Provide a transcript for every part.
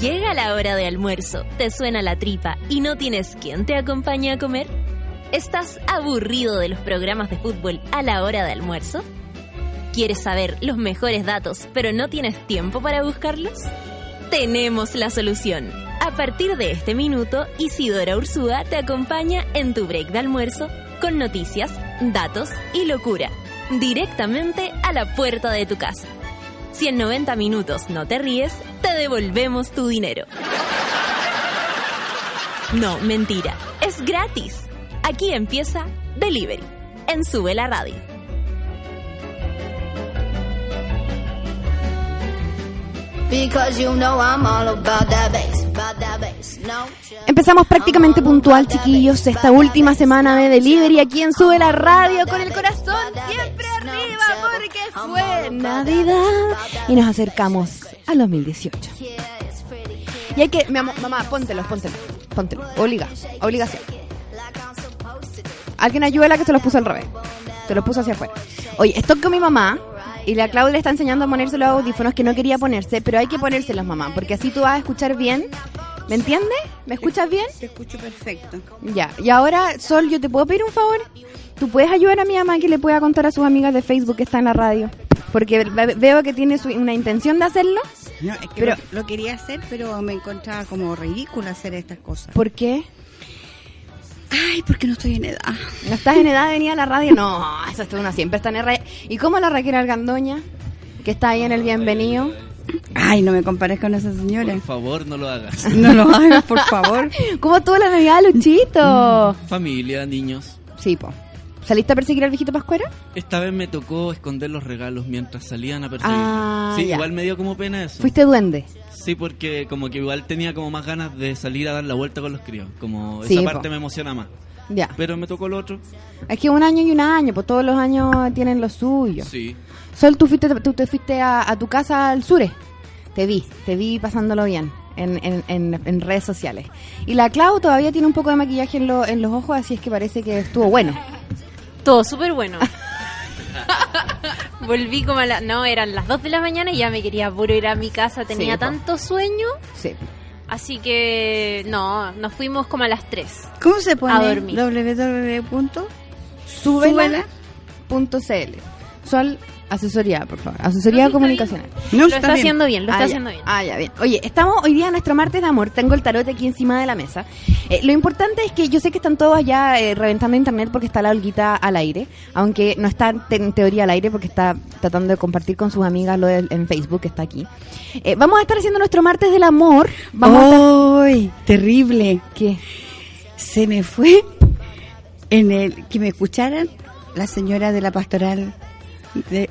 Llega la hora de almuerzo, te suena la tripa y no tienes quien te acompañe a comer. ¿Estás aburrido de los programas de fútbol a la hora de almuerzo? ¿Quieres saber los mejores datos pero no tienes tiempo para buscarlos? Tenemos la solución. A partir de este minuto, Isidora Ursúa te acompaña en tu break de almuerzo con noticias, datos y locura, directamente a la puerta de tu casa. Si en 90 minutos no te ríes, te devolvemos tu dinero. No, mentira, es gratis. Aquí empieza Delivery, en Sube la Radio. Empezamos prácticamente puntual, chiquillos, esta última semana de delivery aquí en Sube la Radio con el corazón siempre arriba porque fue Navidad y nos acercamos al 2018. Y hay que, mi amor, mamá, póntelo, póntelo, póntelo, obliga, obligación. Alguien ayúdela que se los puso al revés, se los puso hacia afuera. Oye, estoy con mi mamá y la Claudia le está enseñando a ponerse los audífonos que no quería ponerse, pero hay que ponérselos, mamá, porque así tú vas a escuchar bien. ¿Me entiendes? ¿Me escuchas bien? Te escucho perfecto. Ya, y ahora, Sol, ¿yo te puedo pedir un favor? ¿Tú puedes ayudar a mi mamá que le pueda contar a sus amigas de Facebook que está en la radio? Porque ve- veo que tiene su- una intención de hacerlo. No, es que Pero- lo, lo quería hacer, pero me encontraba como ridículo hacer estas cosas. ¿Por qué? Ay, porque no estoy en edad. ¿No estás en edad de venir a la radio? No, eso es uno siempre está en. ¿Y cómo la Raquel Argandoña? Que está ahí en el bienvenido. Ay, no me compares con esa señora. Por favor, no lo hagas. No lo hagas, por favor. ¿Cómo estuvo la Navidad, Luchito? Familia, niños. Sí, po. ¿Saliste a perseguir al viejito Pascuero? Esta vez me tocó esconder los regalos mientras salían a perseguir. Ah, sí, ya. igual me dio como pena eso. Fuiste duende. Sí, porque como que igual tenía como más ganas de salir a dar la vuelta con los críos. Como Sí, esa po. parte me emociona más. Ya. Pero me tocó el otro. Es que un año y un año, pues todos los años tienen lo suyo. Sí. Sol, tú, fuiste, tú te fuiste a, a tu casa al Sure. Te vi, te vi pasándolo bien en, en, en- en redes sociales. Y la Clau todavía tiene un poco de maquillaje en, lo- en los ojos, así es que parece que estuvo bueno. Todo súper bueno. Volví como a la... No, eran las 2 de la mañana y ya me quería puro ir a mi casa. Tenía Sí, po. tanto sueño. Sí. Así que... No, nos fuimos como a las 3. ¿Cómo se pone? A dormir. www. Súbela.cl. Asesoría, por favor. Asesoría comunicacional. No, Lo está haciendo bien, lo está Ah, haciendo ya. bien. Ah, ya, bien. Oye, estamos hoy día en nuestro martes de amor. Tengo el tarot aquí encima de la mesa. Eh, lo importante es que yo sé que están todos ya eh, reventando internet porque está la Olguita al aire. Aunque no está en, te- en teoría al aire porque está tratando de compartir con sus amigas lo del- en Facebook que está aquí. Eh, vamos a estar haciendo nuestro martes del amor. Vamos a estar... ¡Ay! Terrible. ¿Qué? Se me fue en el que me escucharan la señora de la pastoral de,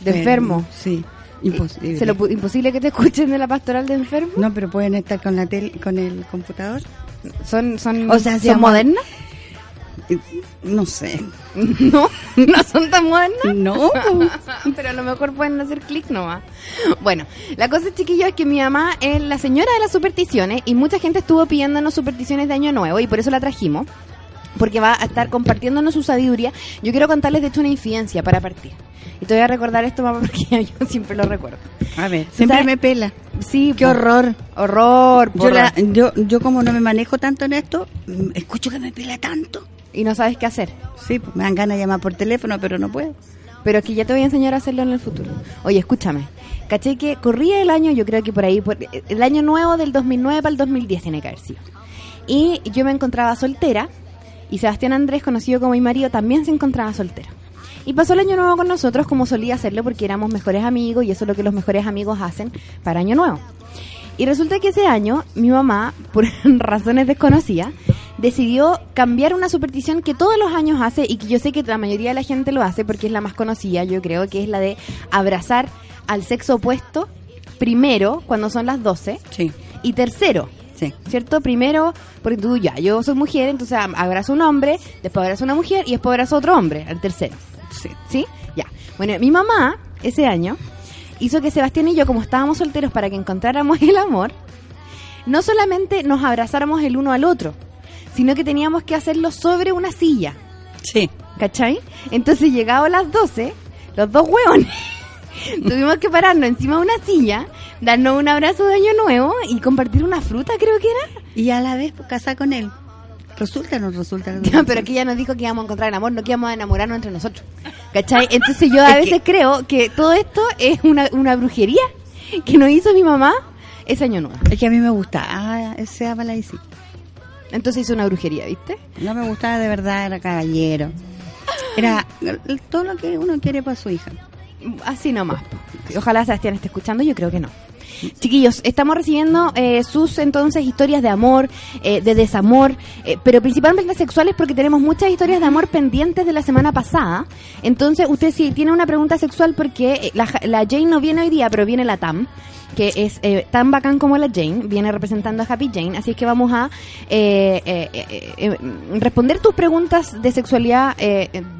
De enfermo. Sí, imposible. ¿Se lo imposible que te escuchen de la pastoral de enfermo? No, pero pueden estar con la tele, con el computador. ¿Son, son, O sea, ¿son modernas? No sé. No, no son tan modernas. No. Pero a lo mejor pueden hacer clic nomás. Bueno, la cosa, chiquillos, es que mi mamá es la señora de las supersticiones y mucha gente estuvo pidiéndonos supersticiones de Año Nuevo y por eso la trajimos. Porque va a estar compartiéndonos su sabiduría. Yo quiero contarles, de hecho, una infidencia para partir. Y te voy a recordar esto, mamá, porque yo siempre lo recuerdo. A ver, siempre ¿Sabes? me pela. Sí, Qué horror. Horror, Yo, la- yo, yo como no me manejo tanto en esto, mm, escucho que me pela tanto. Y no sabes qué hacer. Sí, pues, me dan ganas de llamar por teléfono, pero no puedo. Pero es que ya te voy a enseñar a hacerlo en el futuro. Oye, escúchame. Caché que corría el año, yo creo que por ahí, por- el año nuevo del 2009 para el 2010 tiene que haber sido. Y yo me encontraba soltera y Sebastián Andrés, conocido como mi marido, también se encontraba soltero. Y pasó el año nuevo con nosotros como solía hacerlo porque éramos mejores amigos y eso es lo que los mejores amigos hacen para año nuevo. Y resulta que ese año mi mamá, por razones desconocidas, decidió cambiar una superstición que todos los años hace y que yo sé que la mayoría de la gente lo hace porque es la más conocida, yo creo que es la de abrazar al sexo opuesto primero, cuando son las 12, Sí, y tercero. Sí. ¿Cierto? Primero, porque tú ya, yo soy mujer, entonces abrazo a un hombre, después abrazo a una mujer y después abrazo a otro hombre, al tercero. sí. ¿Sí? Ya. Bueno, mi mamá, ese año, hizo que Sebastián y yo, como estábamos solteros para que encontráramos el amor, no solamente nos abrazáramos el uno al otro, sino que teníamos que hacerlo sobre una silla. Sí. ¿Cachai? Entonces, llegado a las 12, los dos hueones tuvimos que pararnos encima de una silla, darnos un abrazo de año nuevo y compartir una fruta, creo que era. Y a la vez pues, casar con él. ¿Resulta o no resulta? Ya, pero aquí ya nos dijo que íbamos a encontrar el amor, no que íbamos a enamorarnos entre nosotros. ¿Cachai? Entonces yo a Es veces creo que todo esto es una, una brujería que nos hizo mi mamá ese año nuevo. Es que a mí me gusta. Ah, ese sí. Entonces hizo una brujería, ¿viste? No me gustaba de verdad, era caballero. Era todo lo que uno quiere para su hija. Así nomás. po. Ojalá Sebastián esté escuchando, yo creo que no. Chiquillos, estamos recibiendo eh, sus entonces historias de amor, eh, de desamor, eh, pero principalmente sexuales porque tenemos muchas historias de amor pendientes de la semana pasada. Entonces, usted si tiene una pregunta sexual porque eh, la, la Jane no viene hoy día, pero viene la Tam, que es eh, tan bacán como la Jane, viene representando a Happy Jane, así es que vamos a eh, eh, eh, eh, responder tus preguntas de sexualidad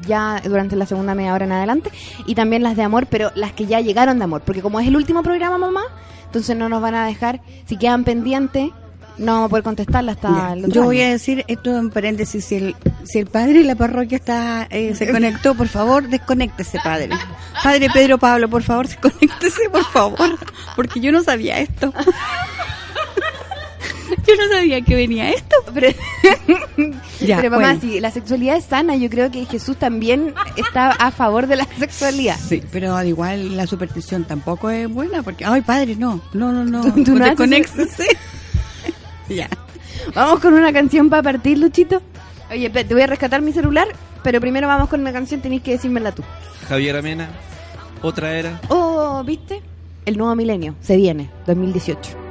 ya durante la segunda media hora en adelante y también las de amor, pero las que ya llegaron de amor, porque como es el último programa, mamá, entonces no nos van a dejar, si quedan pendientes, no vamos a poder contestarla hasta Ya, el otro Yo voy a decir esto en paréntesis, si el, si el padre de la parroquia está eh, se conectó, por favor, desconéctese, padre. Padre Pedro Pablo, por favor, desconéctese, por favor, porque yo no sabía esto. Yo no sabía que venía esto. Pero, Ya, pero mamá, bueno. si la sexualidad es sana, yo creo que Jesús también está a favor de la sexualidad. Sí, pero al igual la superstición tampoco es buena, porque, ay, padre, no, no, no, no, Tú- tú no desconéctese. ya. Vamos con una canción para partir, Luchito. Oye, te voy a rescatar mi celular, pero primero vamos con una canción, tenéis que decírmela tú. Javier Amena, otra era. Oh, ¿viste? El nuevo milenio, se viene, 2018.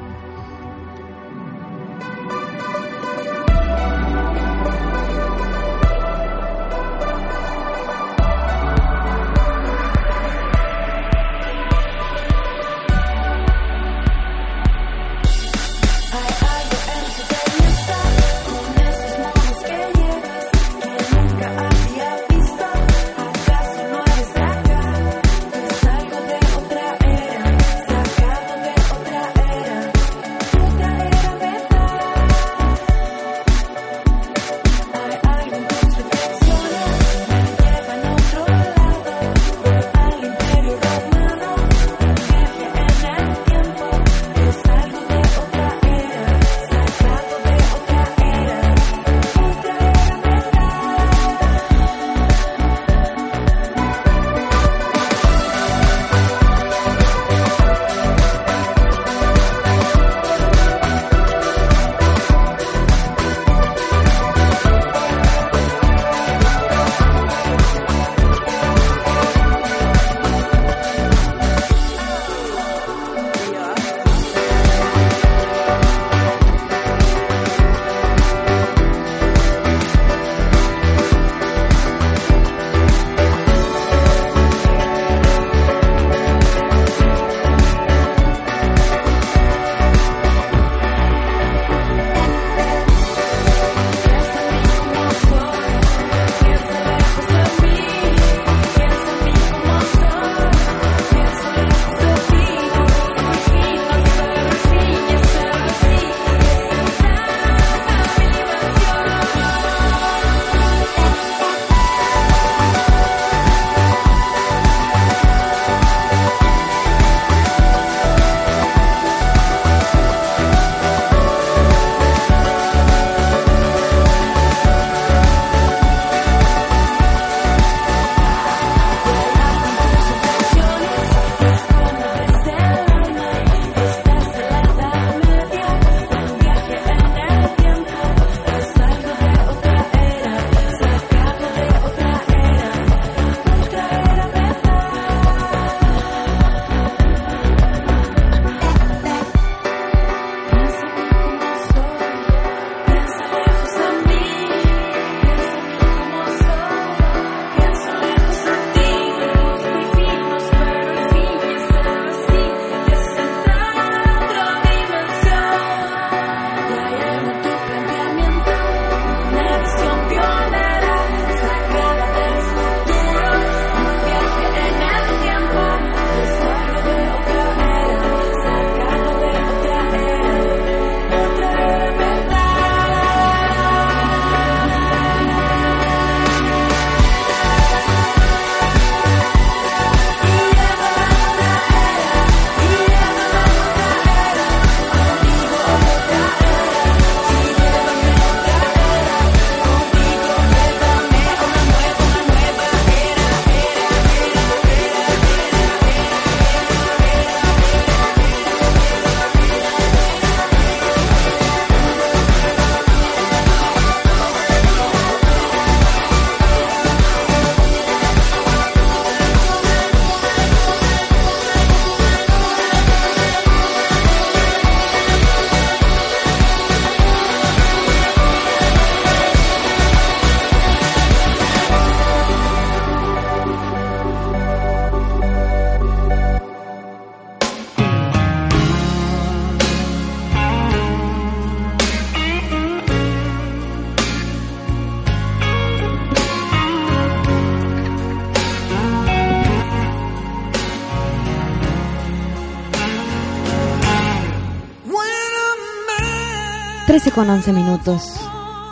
Con 11 minutos.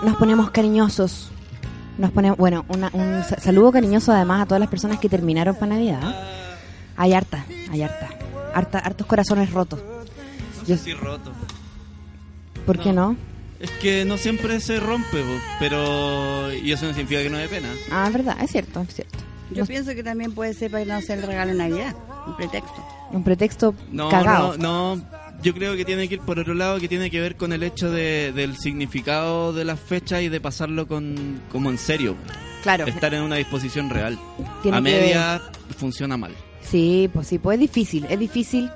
Nos ponemos cariñosos. Nos ponemos, bueno, una- un sa- saludo cariñoso además a todas las personas que terminaron para Navidad. Hay harta, hay harta. harta hartos corazones rotos. Yo- Sí, roto. ¿Por qué no? Es que no siempre se rompe, pero. Y eso no significa que no dé pena. Ah, es verdad, es cierto, es cierto. Yo pienso que también puede ser para no hacer el regalo de Navidad, un pretexto. Un pretexto No, cagado. no, no. Yo creo que tiene que ir por otro lado, que tiene que ver con el hecho de, del significado de las fechas y de pasarlo con, como en serio. Claro. Estar en una disposición real. Tiene A que- media funciona mal. Sí, pues sí, pues es difícil, es difícil.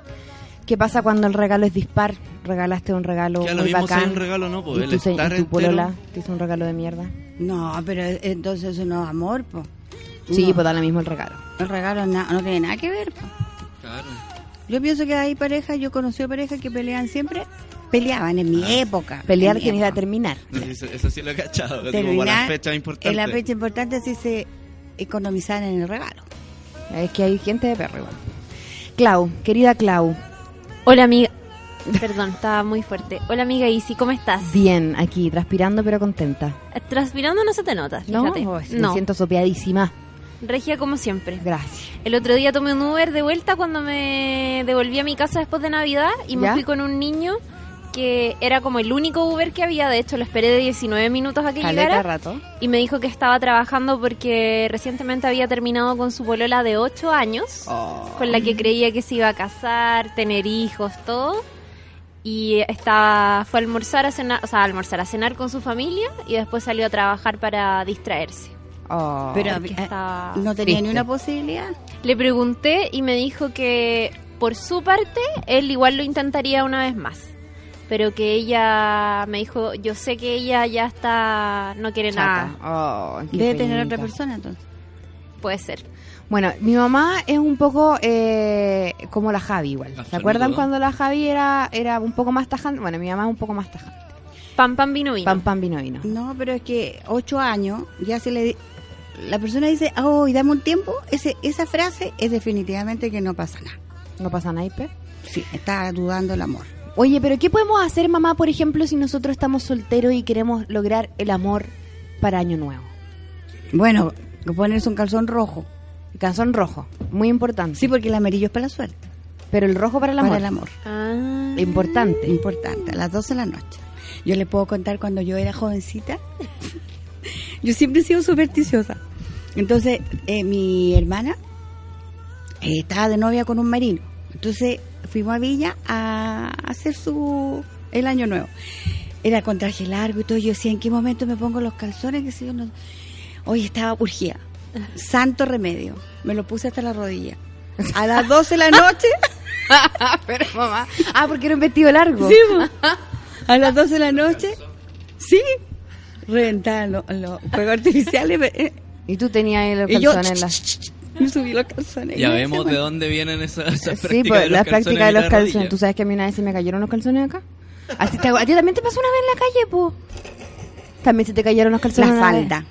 ¿Qué pasa cuando el regalo es dispar? Regalaste un regalo Que a lo muy mismo sea bacán. un regalo, no, pues y el se- estar y tu entero- polola te hizo un regalo de mierda. No, pero entonces eso no es amor, po. Sí, No. pues da lo mismo el regalo. El regalo na- no tiene nada que ver, po. Claro. Yo pienso que hay parejas, yo conocí parejas que peleaban siempre, peleaban en mi época. Pelear mi significa época. terminar. No, sí, Eso, eso sí lo he cachado. como para las fechas importantes. En la fecha importante así se economizar en el regalo. Es que hay gente de perro igual. Clau, querida Clau, Hola amiga. Perdón, estaba muy fuerte. Hola amiga Isi, ¿cómo estás? bien aquí, transpirando pero contenta. Transpirando no se te nota, ¿No? fíjate. Oh, me no, siento sopeadísima. Regia como siempre. Gracias. El otro día tomé un Uber de vuelta cuando me devolví a mi casa después de Navidad y me ¿Ya? fui con un niño que era como el único Uber que había. De hecho, lo esperé de 19 minutos a que Caleta llegara. rato. Y me dijo que estaba trabajando porque recientemente había terminado con su polola de 8 años, Oh. con la que creía que se iba a casar, tener hijos, todo. Y estaba, fue a almorzar a cenar, o sea, a almorzar a cenar con su familia y después salió a trabajar para distraerse. Oh. Pero porque eh, no tenía ni una posibilidad. Le pregunté y me dijo que por su parte él igual lo intentaría una vez más. Pero que ella me dijo, yo sé que ella ya está, no quiere nada. Oh, qué Debe tener otra persona entonces. Puede ser. Bueno, mi mamá es un poco eh, como la Javi igual. ¿Se acuerdan cuando la Javi era, era un poco más tajante? Bueno, mi mamá es un poco más tajante. Pam, pam, vino, vino. Pam, pam, vino, vino. No, pero es que ocho años, ya se le... La persona dice, oh, y dame un tiempo, ese, esa frase es definitivamente que no pasa nada. No pasa naipe. Sí, está dudando el amor. Oye, pero ¿qué podemos hacer, mamá, por ejemplo, si nosotros estamos solteros y queremos lograr el amor para Año Nuevo? Bueno, ponerse un calzón rojo. Calzón rojo, muy importante. Sí, porque el amarillo es para la suerte. Pero el rojo para el amor. Para el amor. Ah. Importante. Importante, a las 12 de la noche. Yo le puedo contar cuando yo era jovencita. Yo siempre he sido supersticiosa. Entonces, eh, mi hermana eh, estaba de novia con un marino. Entonces, fuimos a Villa a hacer su el año nuevo. Era con traje largo y todo. Yo decía, ¿en qué momento me pongo los calzones? Que si yo no... Hoy estaba urgida. Santo remedio. Me lo puse hasta la rodilla. A las 12 de la noche... pero mamá. Ah, porque era un vestido largo. Sí, a las 12 de la noche. Sí. Reventaban los, los fuegos artificiales. eh, Y tú tenías ahí los calzones en la... me subí los calzones. Ya vemos de dónde vienen esas, esas Sí, prácticas pues de la los práctica de calzones los calzones. ¿Tú sabes que a mí una vez se me cayeron los calzones acá? Así te, ¿A ti también te pasó una vez en la calle, po? También se te cayeron los calzones. La una vez? falda.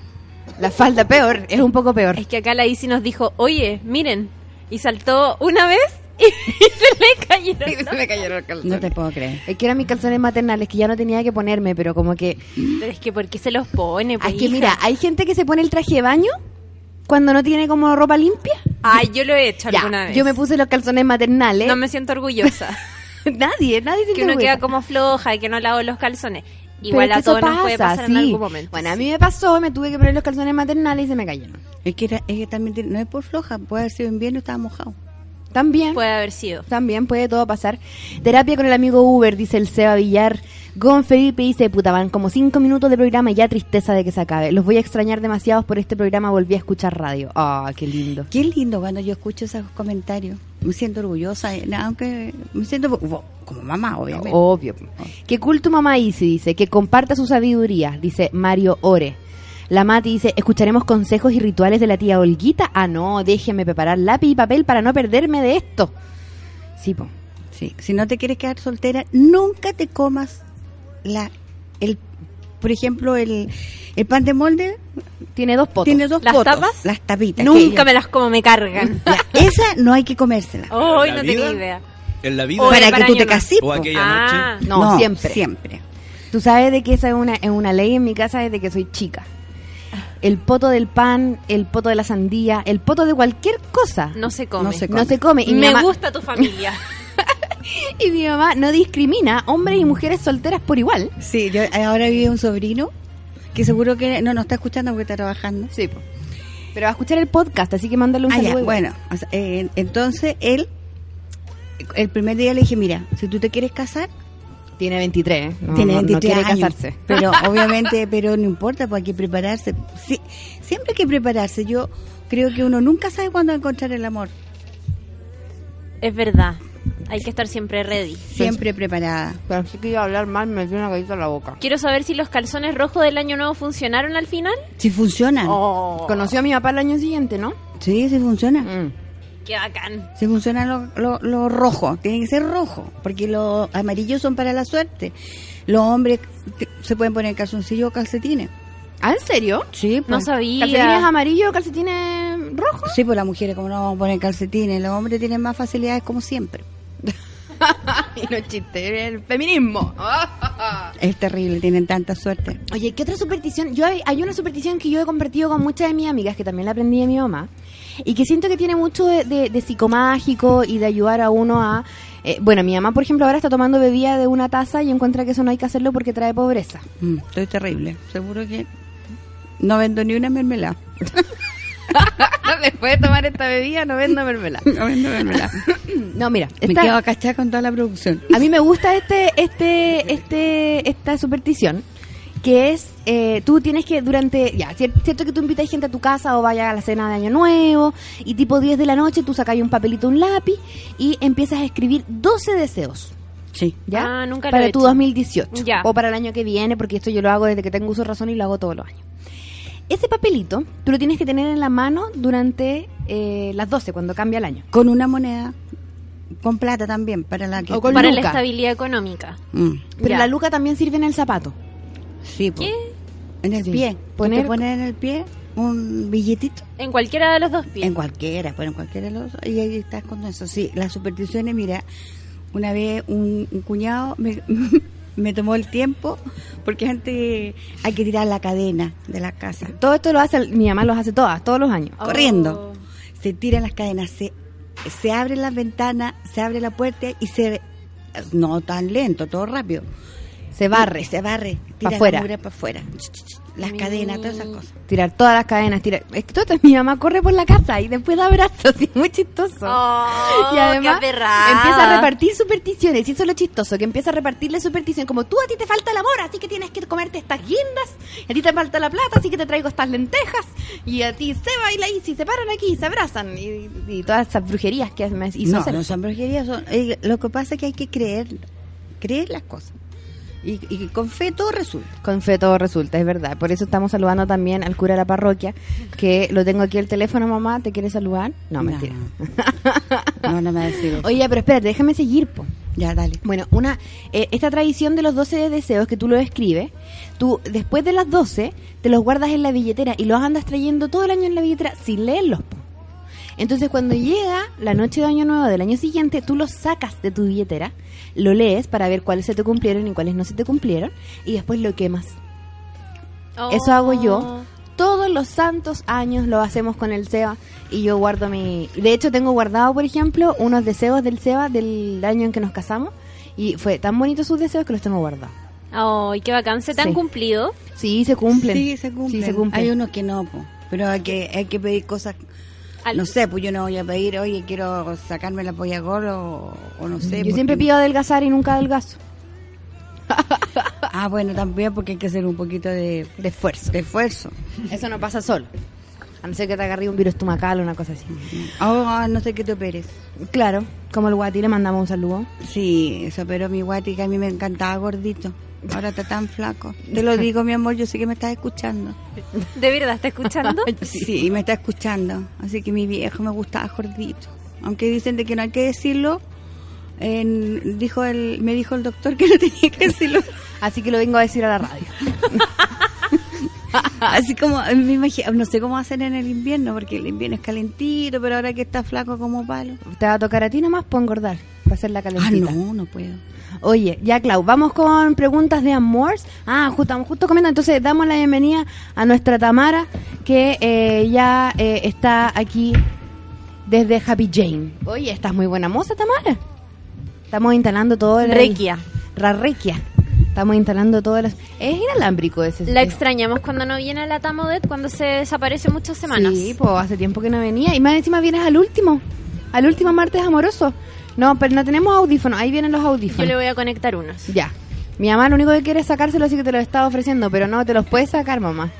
La falda, peor. Es un poco peor. Es que acá la Isi nos dijo, oye, miren. Y saltó una vez y se le cayeron. se me cayeron los calzones. No te puedo creer. Es que eran mis calzones maternales que ya no tenía que ponerme, pero como que... Pero es que ¿por qué se los pone? pues, Es que hija? mira, hay gente que se pone el traje de baño cuando no tiene como ropa limpia. Ay, yo lo he hecho Ya, alguna vez. yo me puse los calzones maternales. No me siento orgullosa. nadie, nadie se que uno queda como floja y que no lavo los calzones. Igual a todos nos puede pasar en algún momento. Bueno, a mí me pasó, me tuve que poner los calzones maternales y se me cayeron. Es que, era- es que también tiene- no es por floja, puede haber sido invierno y estaba mojado. También. Puede haber sido. También puede todo pasar. Terapia con el amigo Uber, dice el Seba Villar. Gon Felipe dice, puta, van como cinco minutos de programa y ya tristeza de que se acabe. Los voy a extrañar demasiado por este programa, volví a escuchar radio. Ah, qué lindo. Qué lindo cuando yo escucho esos comentarios. Me siento orgullosa, eh, aunque me siento como mamá, obviamente. Obvio. Que cool tu mamá Isi, dice, que comparta su sabiduría, dice Mario Ore. La Mati dice, escucharemos consejos y rituales de la tía Olguita. Ah, no, déjenme preparar lápiz y papel para no perderme de esto. Sí, po. Sí, si no te quieres quedar soltera, nunca te comas la el por ejemplo, el, el pan de molde Tiene dos potos. tiene dos ¿Las potos, tapas? las tapitas. Nunca me las como, me cargan. Ya, esa no hay que comérsela. Hoy ¿En la no tenía idea. En la vida. O para para que tú te cases. O aquella Ah. noche. No, siempre. Siempre. Tú sabes de que esa es una, es una ley en mi casa desde que soy chica. El poto del pan, el poto de la sandía, el poto de cualquier cosa No se come. No se no se come. Y Me mamá- gusta tu familia. Y mi mamá no discrimina hombres y mujeres solteras por igual. Sí, yo, ahora vive un sobrino que seguro que no nos está escuchando porque está trabajando. Sí, po. Pero va a escuchar el podcast, así que mándale un Ah, ya, saludo. bueno, o sea, eh, entonces él, el primer día le dije, mira, si tú te quieres casar, Tiene 23, ¿eh? No, tiene no- no 23 quiere años. casarse. Pero obviamente, pero no importa, pues hay que prepararse. Sí, siempre hay que prepararse. Yo creo que uno nunca sabe cuándo encontrar el amor. es verdad. Hay que estar siempre ready. Siempre preparada. Pero sí que iba a hablar mal, me metió una galleta en la boca. Quiero saber si los calzones rojos del año nuevo funcionaron al final. Si funcionan. Oh. Conoció a mi papá el año siguiente, ¿no? Sí, sí funciona. Mm. Qué bacán. Si funcionan los lo, lo rojos. Tienen que ser rojos. Porque los amarillos son para la suerte. Los hombres se pueden poner calzoncillos o calcetines. ¿Ah, en serio? Sí, No pues. sabía. ¿Calcetines amarillos o calcetines rojos? Sí, pues las mujeres como no vamos a poner calcetines, los hombres tienen más facilidades como siempre. y no chiste, el feminismo. Es terrible, tienen tanta suerte. Oye, ¿qué otra superstición? Yo hay, hay una superstición que yo he compartido con muchas de mis amigas, que también la aprendí de mi mamá, y que siento que tiene mucho de, de- de psicomágico y de ayudar a uno a... eh, bueno, mi mamá, por ejemplo, ahora está tomando bebida de una taza y encuentra que eso no hay que hacerlo porque trae pobreza. Mm, estoy terrible. Seguro que no vendo ni una mermelada. Después de tomar esta bebida no vendo mermelada. No vendo mermelada. No, mira, Me quedo cachada con toda la producción. a mí me gusta este, este, este, esta superstición que es, eh, tú tienes que durante, ya, cier- cierto que tú invitas gente a tu casa o vayas a la cena de Año Nuevo y tipo 10 de la noche tú sacas un papelito, un lápiz y empiezas a escribir 12 deseos. Sí. ¿Ya? Ah, nunca lo para he tu hecho. 2018 Ya. o para el año que viene, porque esto yo lo hago desde que tengo uso de razón y lo hago todos los años. Ese papelito tú lo tienes que tener en la mano durante eh, las 12, cuando cambia el año. Con una moneda, con plata también, para la que... O con Para la estabilidad económica. Mm, Pero Ya. la luca también sirve en el zapato. Sí. ¿Qué? En el Sí. pie. Poner- Poner... poner en el pie un billetito. En cualquiera de los dos pies. En cualquiera, pues en cualquiera de los dos. Y ahí estás con eso. Sí, las supersticiones, mira, una vez un, un cuñado me, me tomó el tiempo porque antes hay que tirar la cadena de la casa. Todo esto lo hace, mi mamá lo hace todas, todos los años. Corriendo. Se tiran las cadenas, se, se abren las ventanas, se abre la puerta y se... No tan lento, todo rápido. Se barre. Y se barre. Pa' Tira afuera. para afuera. Las cadenas, todas esas cosas. Tirar todas las cadenas, tirar. Es que todo mi mamá corre por la casa y después da abrazos, y es muy chistoso. Oh, y además qué empieza a repartir supersticiones, y eso es lo chistoso, que empieza a repartirle superstición, como tú a ti te falta el amor, así que tienes que comerte estas guindas, y a ti te falta la plata, así que te traigo estas lentejas, y a ti se baila y si se paran aquí, se abrazan, y, y todas esas brujerías que me hizo no, hacer. no son brujerías. Son, eh, lo que pasa es que hay que creer, creer las cosas. Y, y con fe todo resulta. Con fe todo resulta, es verdad. Por eso estamos saludando también al cura de la parroquia, que lo tengo aquí el teléfono, mamá, ¿te quiere saludar? No, mentira. No, no me va a decir eso. Oye, pero espérate, déjame seguir, po. Ya, dale. Bueno, una eh, esta tradición de los 12 deseos que tú lo escribes, tú después de las 12 te los guardas en la billetera y los andas trayendo todo el año en la billetera sin leerlos. po. Entonces cuando llega la noche de año nuevo del año siguiente, tú los sacas de tu billetera, lo lees para ver cuáles se te cumplieron y cuáles no se te cumplieron y después lo quemas. Eso hago yo. Todos los santos años lo hacemos con el Seba y yo guardo mi... De hecho tengo guardado, por ejemplo, unos deseos del Seba del año en que nos casamos y fue tan bonito sus deseos que los tengo guardados. Ay, qué bacán. ¿Se te Sí. han cumplido? Sí, se cumplen. Sí, se cumplen. Sí, se cumplen. Hay unos que no, po. pero hay que, hay que pedir cosas. Al- No sé, pues yo no voy a pedir, oye, quiero sacarme la polla gorda o, no sé. yo porque- siempre pido adelgazar y nunca adelgazo. Ah, bueno, también porque hay que hacer un poquito de, De esfuerzo. de esfuerzo. Eso no pasa solo. A no ser que te agarre un virus estomacal o una cosa así. Ah, no sé qué te operes. Claro, como el guati le mandamos un saludo. Sí, eso operó mi guati que a mí me encantaba gordito. Ahora está tan flaco. Te lo digo, mi amor, yo sé que me estás escuchando. ¿De verdad está escuchando? Sí, me está escuchando. Así que mi viejo me gustaba gordito. Aunque dicen de que no hay que decirlo, en- dijo el, me dijo el doctor que no tenía que decirlo. Así que lo vengo a decir a la radio. Así como, me imagino, no sé cómo hacen en el invierno, porque el invierno es calentito, pero ahora que está flaco como palo. Te va a tocar a ti nomás por engordar, para hacer la Ah, calentita. no, no puedo. Oye, ya Clau, vamos con preguntas de amor. Ah, justo, justo comiendo, entonces damos la bienvenida a nuestra Tamara, que eh, ya eh, está aquí desde Happy Jane. Oye, estás muy buena moza, Tamara. Estamos instalando todo el... Requia. La requia. Estamos instalando todo el... Es inalámbrico ese. La extrañamos cuando no viene a la Tamodet, cuando se desaparece muchas semanas. Sí, pues hace tiempo que no venía. Y más encima vienes al último. Al último martes amoroso. No, pero no tenemos audífonos. Ahí vienen los Yo audífonos. le voy a conectar unos. Ya. Mi mamá lo único que quiere es sacárselo, así que te lo estaba ofreciendo. Pero no, te los puedes sacar, mamá.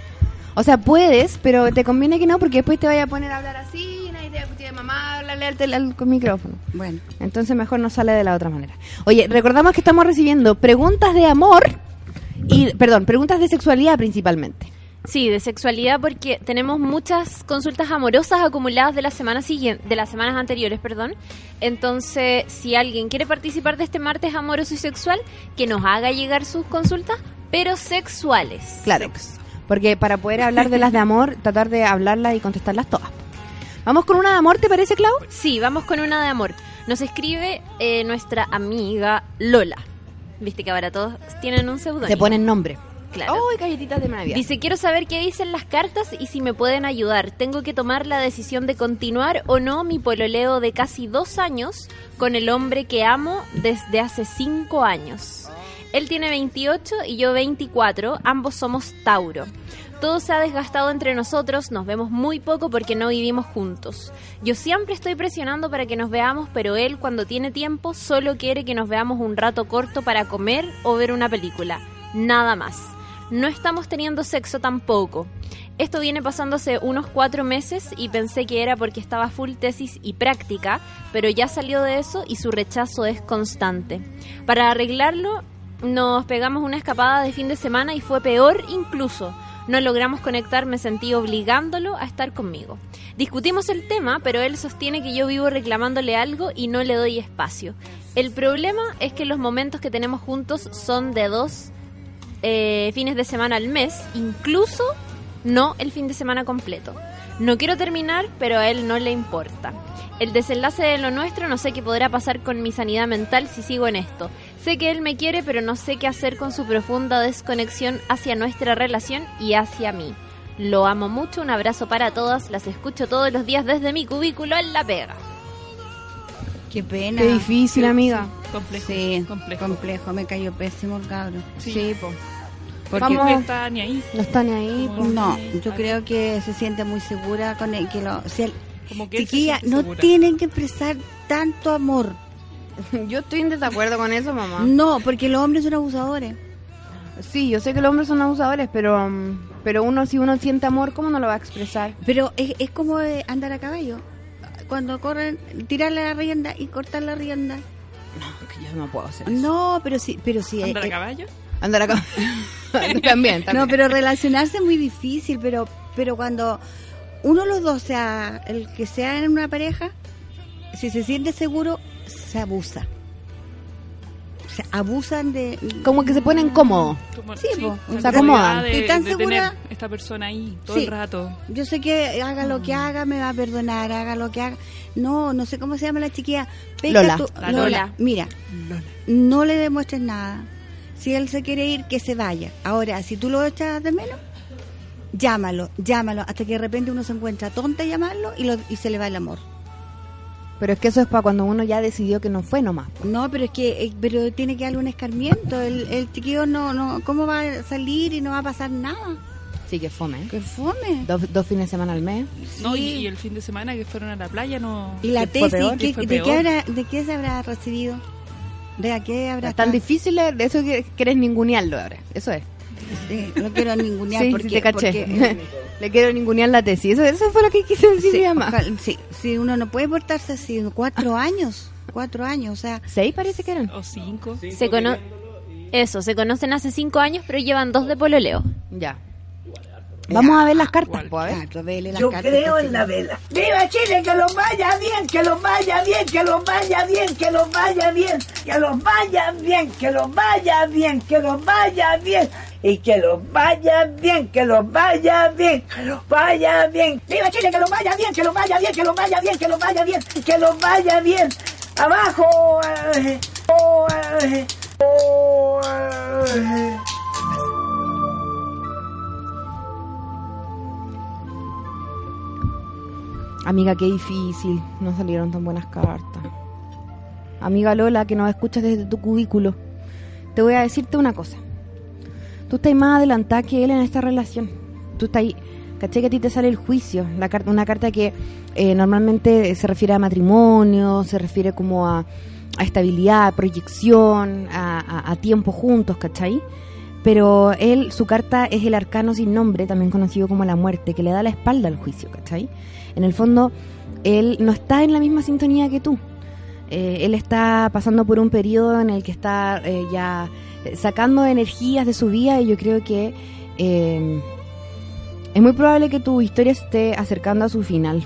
O sea, puedes, pero te conviene que no, porque después te vaya a poner a hablar así. Y nadie te va a mamá, háblale al, tel- al- con micrófono. Bueno, Entonces mejor no sale de la otra manera. Oye, recordamos que estamos recibiendo preguntas de amor y, perdón, preguntas de sexualidad principalmente. Sí, de sexualidad porque tenemos muchas consultas amorosas acumuladas de las semanas siguientes, de las semanas anteriores, perdón. Entonces, si alguien quiere participar de este martes amoroso y sexual, que nos haga llegar sus consultas, pero sexuales. Claro. Porque para poder hablar de las de amor, tratar de hablarlas y contestarlas todas. Vamos con una de amor, ¿te parece, Clau? Sí, vamos con una de amor. Nos escribe eh, nuestra amiga Lola. Viste que ahora todos tienen un seudónimo. Te ponen nombre. Claro. ¡Ay, galletitas de Navidad! Dice, quiero saber qué dicen las cartas y si me pueden ayudar. Tengo que tomar la decisión de continuar o no mi pololeo de casi dos años con el hombre que amo desde hace cinco años. Él tiene 28 y yo 24, ambos somos Tauro. Todo se ha desgastado entre nosotros, nos vemos muy poco porque no vivimos juntos. Yo siempre estoy presionando para que nos veamos, pero él cuando tiene tiempo solo quiere que nos veamos un rato corto para comer o ver una película. Nada más. No estamos teniendo sexo tampoco. Esto viene pasando hace unos cuatro meses y pensé que era porque estaba full tesis y práctica, pero ya salió de eso y su rechazo es constante. Para arreglarlo, nos pegamos una escapada de fin de semana y fue peor incluso. No logramos conectar, me sentí obligándolo a estar conmigo. Discutimos el tema, pero él sostiene que yo vivo reclamándole algo y no le doy espacio. El problema es que los momentos que tenemos juntos son de dos eh, fines de semana al mes, incluso no el fin de semana completo. No quiero terminar, pero a él no le importa. El desenlace de lo nuestro no sé qué podrá pasar con mi sanidad mental si sigo en esto. Sé que él me quiere, pero no sé qué hacer con su profunda desconexión hacia nuestra relación y hacia mí. Lo amo mucho, un abrazo para todas, las escucho todos los días desde mi cubículo en la pega. qué pena. Qué difícil, amiga. Complejo. Sí, complejo. complejo. Me cayó pésimo el cabro. Sí. po. Porque Vamos. no está ni ahí. No está ni ahí. po. no, yo creo que se siente muy segura con él. Que lo, si él- Como que chiquilla, no segura. tienen que expresar tanto amor. Yo estoy en desacuerdo con eso, mamá. No, porque los hombres son abusadores. Sí, yo sé que los hombres son abusadores, pero, pero uno, si uno siente amor, ¿cómo no lo va a expresar? Pero es, es como eh, andar a caballo. Cuando corren, tirarle la rienda y cortar la rienda. No, que yo no puedo hacer No, pero sí, pero sí. ¿Andar a eh, caballo? Andar acá. también, también. No, pero relacionarse es muy difícil, pero pero cuando uno de los dos, sea el que sea en una pareja, si se siente seguro, se abusa. Se abusan de... Como que se ponen cómodos. Como- Sí, po. la Se acomodan. de- ¿Y tan de segura? tener esta persona ahí todo Sí. el rato. Yo sé que haga lo que Mm. haga, me va a perdonar, haga lo que haga. No, no sé cómo se llama la chiquilla. Lola. La Lola. Lola. Mira, no le demuestres nada. Si él se quiere ir, que se vaya. Ahora, si tú lo echas de menos, llámalo, llámalo, hasta que de repente uno se encuentra tonta llamarlo y, lo- y se le va el amor. Pero es que eso es para cuando uno ya decidió que no fue nomás. No, pero es que eh, pero tiene que darle un escarmiento. El, el chiquillo no, no, ¿cómo va a salir y no va a pasar nada? Sí, que fome. Que fome. Dos, dos fines de semana al mes. No, y, Sí. y el fin de semana que fueron a la playa no... Y la tesis, ¿qué- ¿de, qué habrá, ¿de qué se habrá recibido? ¿De a qué habrá Es tan difícil, de eso que quieres ningunearlo ahora. Eso es. Sí, no quiero ningunear sí, porque, sí, te caché. porque, Le quiero ningunear la tesis. Eso, eso fue lo que quise decir sí, mi mamá. ojalá- sí, sí, uno no puede portarse así, cuatro años, cuatro años, o sea, Seis parece que eran. O cinco. Se cono Eso, se conocen hace cinco años, pero llevan dos de pololeo. Ya. Vamos a ver las cartas, igual. po, a ver. claro, vele las Yo cartas, creo pues, en la vela. ¡Viva Chile! ¡Que los vaya bien! ¡Que los vaya bien! ¡Que los vaya bien! ¡Que los vaya bien! ¡Que los vaya bien! ¡Que los vaya bien! ¡Que los vaya bien! Y que los vaya bien, que los vaya bien, que los vaya bien. ¡Viva Chile! ¡Que los vaya bien! ¡Que los vaya bien! ¡Que los vaya bien! ¡Que los vaya bien! ¡Que los vaya bien! ¡Abajo! eh, oh, eh, Amiga, qué difícil. No salieron tan buenas cartas. Amiga Lola, que nos escuchas desde tu cubículo. Te voy a decirte una cosa. Tú estás más adelantada que él en esta relación. Tú estás ahí. Caché que a ti te sale el juicio. La carta, una carta que eh, normalmente se refiere a matrimonio, se refiere como a, estabilidad, a proyección, a- a tiempo juntos, ¿cachai? Pero él, su carta es el arcano sin nombre, también conocido como la muerte, que le da la espalda al juicio, ¿cachai? En el fondo, él no está en la misma sintonía que tú. Eh, él está pasando por un periodo en el que está eh, ya sacando energías de su vida y yo creo que eh, es muy probable que tu historia esté acercando a su final.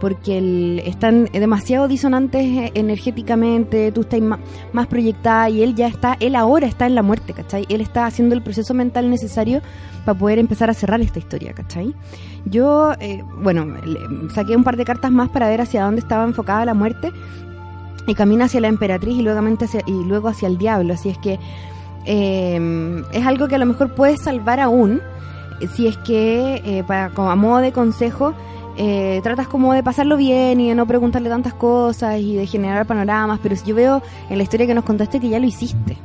Porque el- están demasiado disonantes energéticamente, tú estás más proyectada y él ya está, él ahora está en la muerte, ¿cachai? Él está haciendo el proceso mental necesario para poder empezar a cerrar esta historia, ¿cachai? Yo, eh, bueno, le- saqué un par de cartas más para ver hacia dónde estaba enfocada la muerte y camina hacia la emperatriz y luego hacia, y luego hacia el diablo. Así es que eh, es algo que a lo mejor puedes salvar aún si es que eh, como a modo de consejo eh, tratas como de pasarlo bien y de no preguntarle tantas cosas y de generar panoramas, pero yo veo en la historia que nos contaste que ya lo hiciste.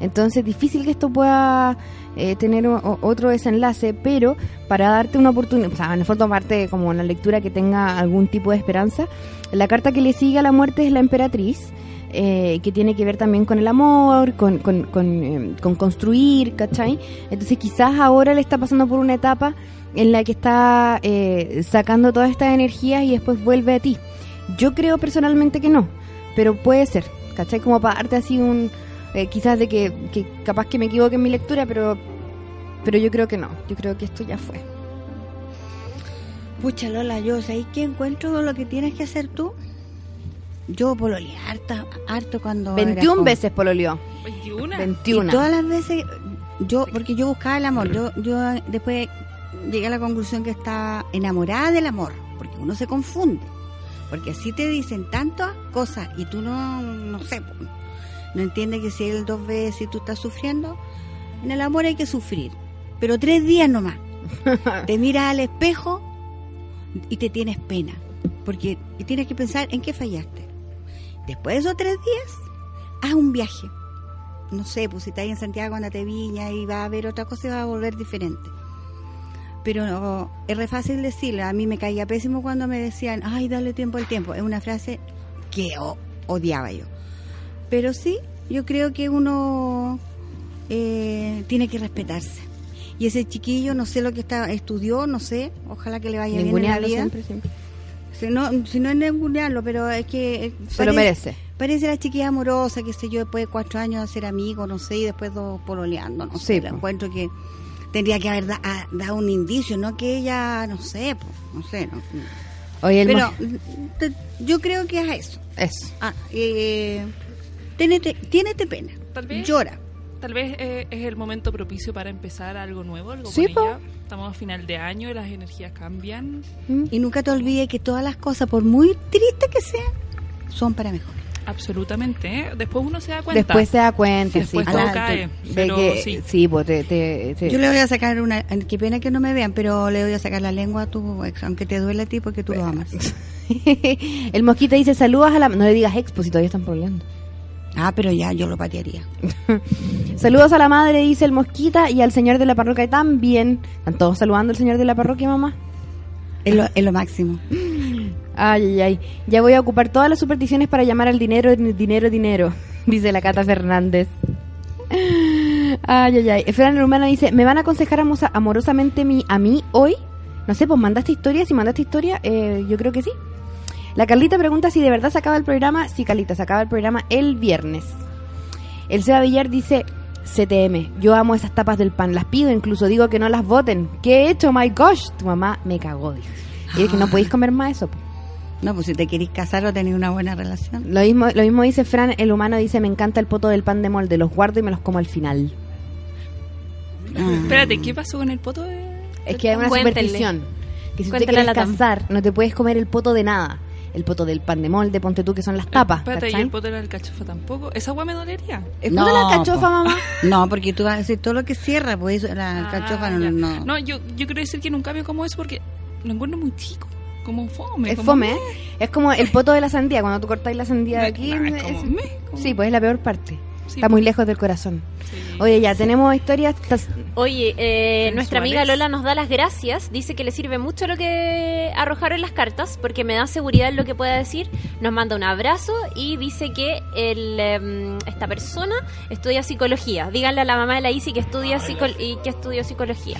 Entonces, difícil que esto pueda eh, tener o- otro desenlace, pero para darte una oportunidad, o sea, en el fondo parte como una lectura que tenga algún tipo de esperanza, la carta que le sigue a la muerte es la emperatriz, eh, que tiene que ver también con el amor, con, con, con, eh, con construir, ¿cachai? Entonces quizás ahora le está pasando por una etapa en la que está eh, sacando todas estas energías y después vuelve a ti. Yo creo personalmente que no, pero puede ser, ¿cachai? Como para darte así un... eh, quizás de que, que capaz que me equivoque en mi lectura, pero, pero yo creo que no, yo creo que esto ya fue. Pucha Lola, yo ¿sabes qué encuentro lo que tienes que hacer tú? Yo pololeé harta, harto cuando era 21 joven. veces pololeó. 21. 21. Y todas las veces, yo, porque yo buscaba el amor, yo, yo después llegué a la conclusión que estaba enamorada del amor, porque uno se confunde, porque así te dicen tantas cosas y tú no, no sé, no entiendes que si él dos veces y tú estás sufriendo, en el amor hay que sufrir, pero tres días nomás. te miras al espejo y te tienes pena, porque tienes que pensar en qué fallaste. Después de esos tres días, haz un viaje no sé, pues si estás ahí en Santiago, andate Viña y va a haber otra cosa y va a volver diferente. Pero no, es re fácil decirlo. A mí me caía pésimo cuando me decían, ay, dale tiempo al tiempo. Es una frase que odiaba yo. Pero sí, yo creo que uno eh, tiene que respetarse. Y ese chiquillo, no sé lo que está, estudió, no sé, ojalá que le vaya bien en la vida. siempre, siempre. Si no, si no es ningunearlo, pero es que... eh, Se lo merece. Parece la chiquilla amorosa, que sé yo, después de cuatro años de ser amigos, no sé, y después dos pololeando, no sé. Sí, lo po. encuentro que tendría que haber da- a- dado un indicio, no que ella, no sé, po, no sé. No, Oye, el Pero te- yo creo que es eso. Eso. Ah, eh, ténete, tiénete pena. Tal vez. Llora. Tal vez eh, es el momento propicio para empezar algo nuevo, algo Sí, con ella. Estamos a final de año y las energías cambian. Y nunca te olvides que todas las cosas, por muy tristes que sean, son para mejor. Absolutamente. ¿eh? Después uno se da cuenta. Después se da cuenta, Después sí. todo cae. de pero que- sí. sí, pues te, te- te- Yo le voy a sacar una, qué pena que no me vean, pero le voy a sacar la lengua a tu ex, aunque te duele a ti porque tú lo amas. el mosquito dice saludos a la... No le digas expo si todavía están problemando. Ah, pero ya, yo lo patearía. Saludos a la madre, dice el mosquita, y al señor de la parroquia también. ¿Están todos saludando al señor de la parroquia, mamá? Es lo, es lo máximo. Ay, ay, ay. Ya voy a ocupar todas las supersticiones para llamar al dinero, dinero, dinero, dice la Cata Fernández. Ay, ay, ay. Fran Rumana dice, ¿me van a aconsejar amorosamente mi, a mí hoy? No sé, pues mandaste historia. Si mandaste historia, eh, yo creo que sí. La Carlita pregunta si de verdad se acaba el programa. Sí, Carlita, se acaba el programa el viernes. El Seba Villar dice, CTM, yo amo esas tapas del pan, las pido, incluso digo que no las voten. ¿Qué he hecho? My gosh, tu mamá me cagó, dice. Y es que no podéis comer más eso. No, pues si te querés casar o tener una buena relación. Lo mismo, lo mismo dice Fran, el humano dice, me encanta el poto del pan de molde, los guardo y me los como al final. Espérate, ¿qué pasó con el poto de.? Es que hay una Cuéntenle. superstición. Que si tú te quieres casar, no te puedes comer el poto de nada. El poto del pan de molde, ponte tú que son las tapas. Espérate, y el poto de la alcachofa tampoco. ¿Esa agua me dolería? ¿Es poto de la alcachofa, po. mamá? No, porque tú vas a decir todo lo que cierra, pues la alcachofa Ah, no, ya. no. No, yo, yo quiero decir que nunca veo como eso porque lo encuentro muy chico. Como fome. Es como fome. ¿eh? Es como el poto de la sandía, cuando tú cortáis la sandía de aquí. Es como- Sí, pues es la peor parte. Sí, Está muy lejos del corazón. Sí. Oye, ya tenemos historias. Oye, eh, nuestra amiga. Lola nos da las gracias. Dice que le sirve mucho lo que arrojaron las cartas porque me da seguridad en lo que pueda decir. Nos manda un abrazo y dice que el, em, esta persona estudia psicología. Díganle a la mamá de la Isi que estudia psico- y que estudió psicología.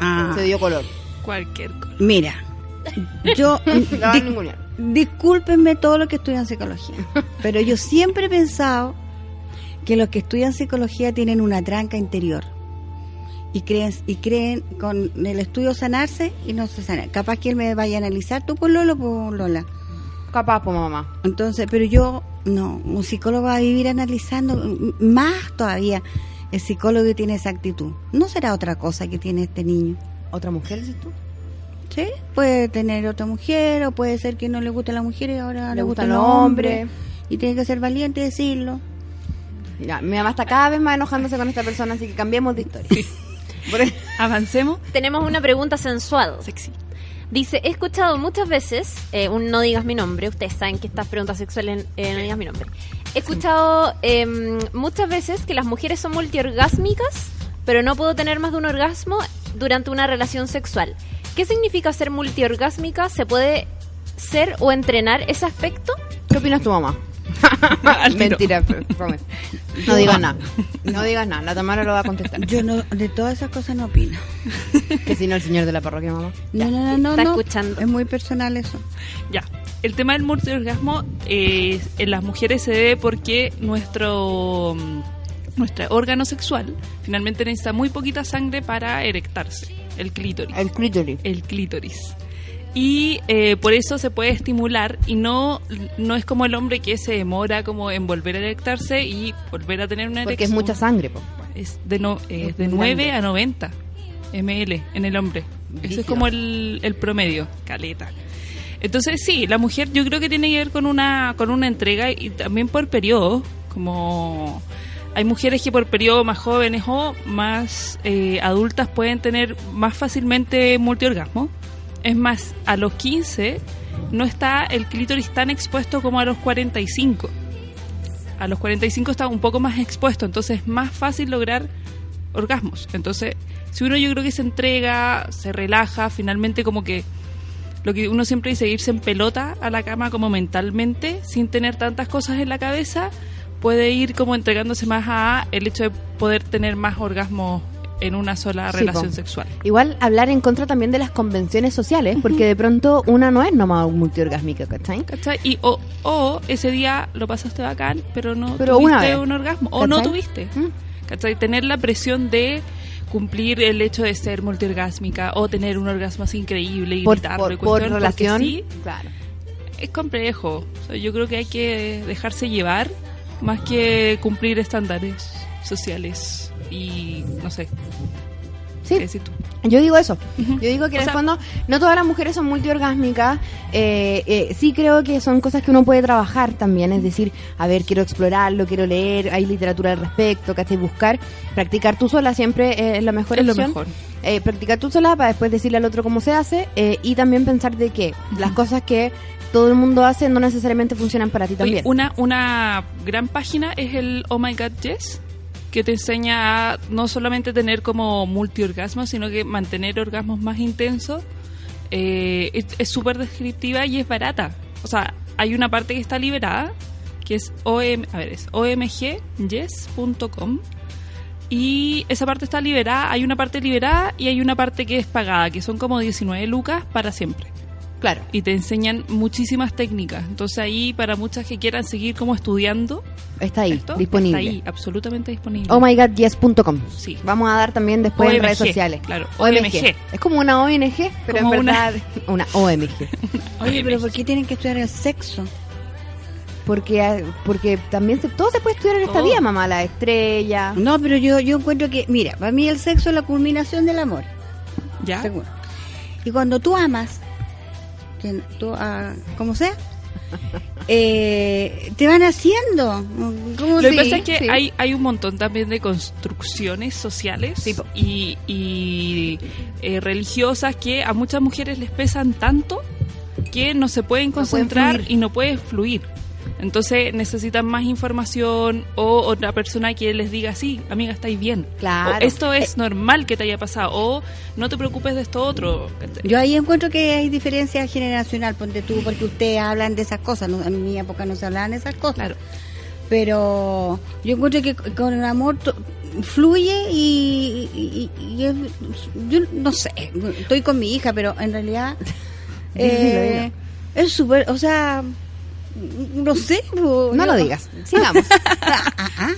Ah, Se dio color. Cualquier cosa. mira, yo No, va a di- ningunear. discúlpenme todo lo que estudian psicología, pero yo siempre he pensado que los que estudian psicología tienen una tranca interior y creen y creen con el estudio sanarse y no se sanan. Capaz que él me vaya a analizar, tú por Lolo, por Lola. Capaz, pues mamá. Entonces, pero yo no, un psicólogo va a vivir analizando m- más todavía. El psicólogo tiene esa actitud. ¿No será otra cosa que tiene este niño? ¿Otra mujer, dices tú? Sí, puede tener otra mujer o puede ser que no le guste la mujer y ahora le, Le gusta el los hombre. hombres. Y tiene que ser valiente y decirlo. Ya, mi mamá está cada vez más enojándose con esta persona, así que cambiemos de historia. E- Avancemos. Tenemos una pregunta sensual. Sexy. Dice, he escuchado muchas veces, eh, un no digas mi nombre, ustedes saben que estas preguntas sexuales eh, no digas mi nombre. He escuchado em, muchas veces que las mujeres son multiorgásmicas, pero no puedo tener más de un orgasmo durante una relación sexual. ¿Qué significa ser multiorgásmica? ¿Se puede ser o entrenar ese aspecto? ¿Qué opinas tu mamá? Mentira. No digas nada. No digas nada. La Tamara lo va a contestar. Yo no, de todas esas cosas no opino. Que si no, el señor de la parroquia, mamá. No, no, no, no. está no. escuchando. Es muy personal eso. Ya. El tema del multiorgasmo eh, en las mujeres se debe porque nuestro mm, nuestro órgano sexual finalmente necesita muy poquita sangre para erectarse, el clítoris. El clítoris. el clítoris. Y eh, por eso se puede estimular y no, no es como el hombre que se demora como en volver a erectarse y volver a tener una Porque es erección. mucha sangre, po. Es de, no, es Es de muy 9 grande. a 90 ml en el hombre. Eso es como el, el promedio, caleta. Entonces sí, la mujer yo creo que tiene que ver con una, con una entrega y también por periodo, como hay mujeres que por periodo más jóvenes o más eh, adultas pueden tener más fácilmente multiorgasmo. Es más, a los 15 no está el clítoris tan expuesto como a los 45. A los 45 está un poco más expuesto, entonces es más fácil lograr orgasmos. Entonces, si uno yo creo que se entrega, se relaja, finalmente como que lo que uno siempre dice, irse en pelota a la cama como mentalmente, sin tener tantas cosas en la cabeza, puede ir como entregándose más a el hecho de poder tener más orgasmos en una sola Sí, relación po. sexual. Igual hablar en contra también de las convenciones sociales, porque de pronto una no es nomás multiorgásmica, ¿cachai? ¿Cachai? Y o, o ese día lo pasaste bacán, pero no Pero una tuviste vez. un orgasmo. O no tuviste. Mm. ¿Cachai? Tener la presión de cumplir el hecho de ser multiorgásmica o tener un orgasmo así increíble y Por, gritarlo por, y cuestión, relación. sí, Claro. es complejo. O sea, yo creo que hay que dejarse llevar más que cumplir estándares sociales y no sé. Sí. ¿Qué decís tú? Yo digo eso. Ujú. Yo digo que O en sea- el fondo no todas las mujeres son multiorgásmicas. Eh, eh, sí creo que son cosas que uno puede trabajar también. Es decir, a ver, quiero explorarlo, quiero leer, hay literatura al respecto, ¿cachai? Buscar, practicar tú sola siempre eh, es la mejor Es lo opción. mejor. Eh, practicar tú sola para después decirle al otro cómo se hace eh, y también pensar de que las cosas que todo el mundo hace no necesariamente funcionan para ti Oye, también. una, una gran página es el Oh My God Yes, que te enseña a no solamente tener como multiorgasmos, sino que mantener orgasmos más intensos. Eh, es súper descriptiva y es barata. O sea, hay una parte que está liberada, que es, OM, a ver, es omgyes.com. Y esa parte está liberada, hay una parte liberada y hay una parte que es pagada, que son como 19 lucas para siempre claro. y te enseñan muchísimas técnicas. Entonces ahí para muchas que quieran seguir como estudiando Está ahí, esto, disponible. está ahí, absolutamente disponible. Oh my god, yes.com. Sí. Vamos a dar también después en redes sociales. claro, OMG. OMG. Es como una ONG, pero Como en una- verdad una, OMG. Oye, pero ¿por qué tienen que estudiar el sexo? Porque, porque también se- todo se puede estudiar en esta vida, mamá. La estrella. No, pero yo, yo encuentro que, mira, para mí el sexo es la culminación del amor. ¿Ya? Seguro. Y cuando tú amas, quien- tú, ah, como sea, eh, te van haciendo. ¿Cómo Lo que pasa es que sí. hay, hay un montón también de construcciones sociales y, y, eh, religiosas que a muchas mujeres les pesan tanto que no se pueden concentrar y no pueden fluir. Entonces necesitan más información o otra persona que les diga, sí, amiga, estáis bien. Claro. O esto es normal que te haya pasado. O no te preocupes de esto otro. Yo ahí encuentro que hay diferencia generacional, ponte tú, porque ustedes hablan de esas cosas. no- en mi época no se hablaban de esas cosas. Pero yo encuentro que con el amor fluye y, y- y- yo no sé, estoy con mi hija, pero en realidad eh, es súper, o sea, no sé. No lo digas. Sigamos. ah,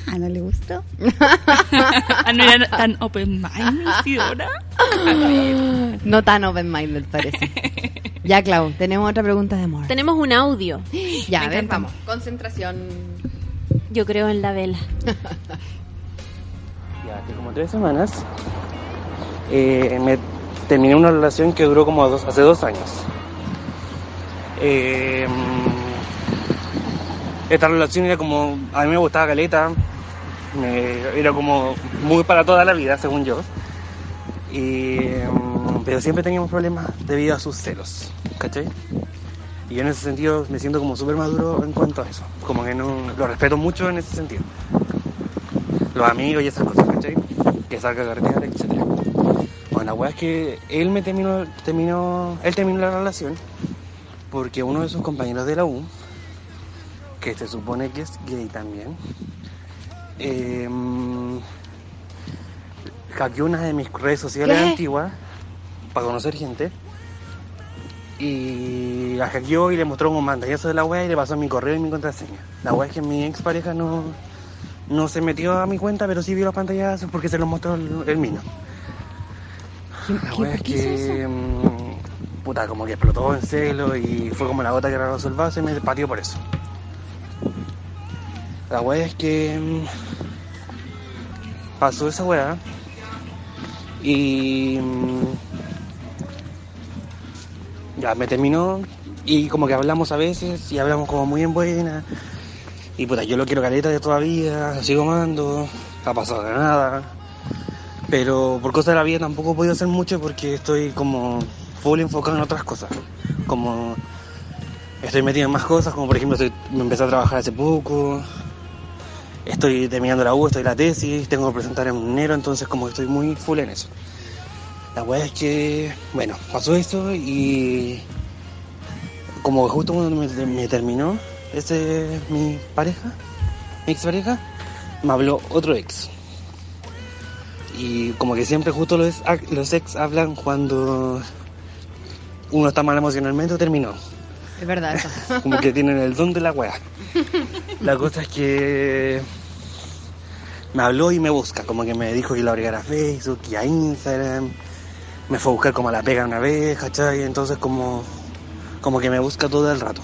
ah, ¿no le gustó? Ah, no era tan open mind, Isidora. No tan open-minded, parece. Ya, Clau, tenemos otra pregunta de amor. Tenemos un audio. Ya, Me a ver, encanta. vamos. Concentración. Yo creo en la vela. Ya hace como tres semanas eh, me terminé una relación que duró como dos- hace dos años. Eh, esta relación era como, a mí me gustaba Caleta, era como muy para toda la vida, según yo. Y, mm, pero siempre teníamos problemas debido a sus celos, ¿cachai? Y yo en ese sentido me siento como súper maduro en cuanto a eso. Como que no lo respeto mucho en ese sentido los amigos y esas cosas, ¿cachai? Que salga a carretear, etc. Bueno, la weá es que él me terminó, terminó, él terminó la relación porque uno de sus compañeros de la U, que se supone que es gay también, eh, hackeó una de mis redes sociales ¿Qué? antiguas para conocer gente y la hackeó y le mostró un pantallazo de la wea y le pasó mi correo y mi contraseña. La wea es que mi ex pareja no, no se metió a mi cuenta, pero sí vio los pantallazos porque se los mostró el, el mío. La wea es que. mm, puta, como que explotó en celo y fue como la gota que rebasó el vaso y me pateó por eso. La wea es que. mm, pasó esa wea y. mm, ya me terminó y como que hablamos a veces y hablamos como muy en buena. Y puta, yo lo quiero caleta de todavía, sigo amando, no ha pasado de nada. Pero por cosas de la vida tampoco he podido hacer mucho porque estoy como full enfocado en otras cosas. Como estoy metido en más cosas, como por ejemplo me empecé a trabajar hace poco. Estoy terminando la U, estoy la tesis, tengo que presentar en enero, entonces como que estoy muy full en eso. La weá es que, bueno, pasó eso y como justo cuando me, terminó ese mi pareja, mi ex pareja, me habló otro ex. Y como que siempre justo los, ex hablan cuando uno está mal emocionalmente terminó. Es verdad eso. Como que tienen el don de la weá. La cosa es que me habló y me busca, como que me dijo que lo agregara a Facebook y a Instagram. Me fue a buscar como a la pega una vez, ¿cachai? Entonces como, como que me busca todo el rato.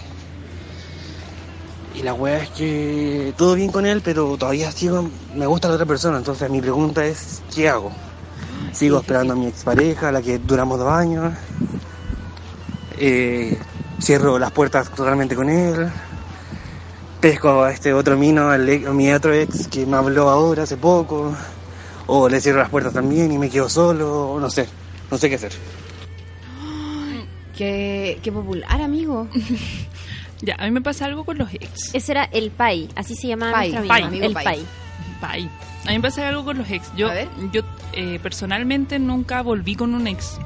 Y la weá es que todo bien con él, pero todavía sigo, me gusta la otra persona. Entonces mi pregunta es, ¿qué hago? Sigo esperando a mi expareja, a la que duramos dos años. Eh, cierro las puertas totalmente con él. Pesco a este otro mino, al ex- a mi otro ex que me habló ahora hace poco. O le cierro las puertas también y me quedo solo. o No sé, no sé qué hacer. Qué, qué popular, amigo. Ya, a mí me pasa algo con los ex. Ese era el Pai, así se llamaba Pai, nuestro Pai, amigo. amigo el Pai. Pai. A mí me pasa algo con los ex. Yo, yo eh, personalmente nunca volví con un ex.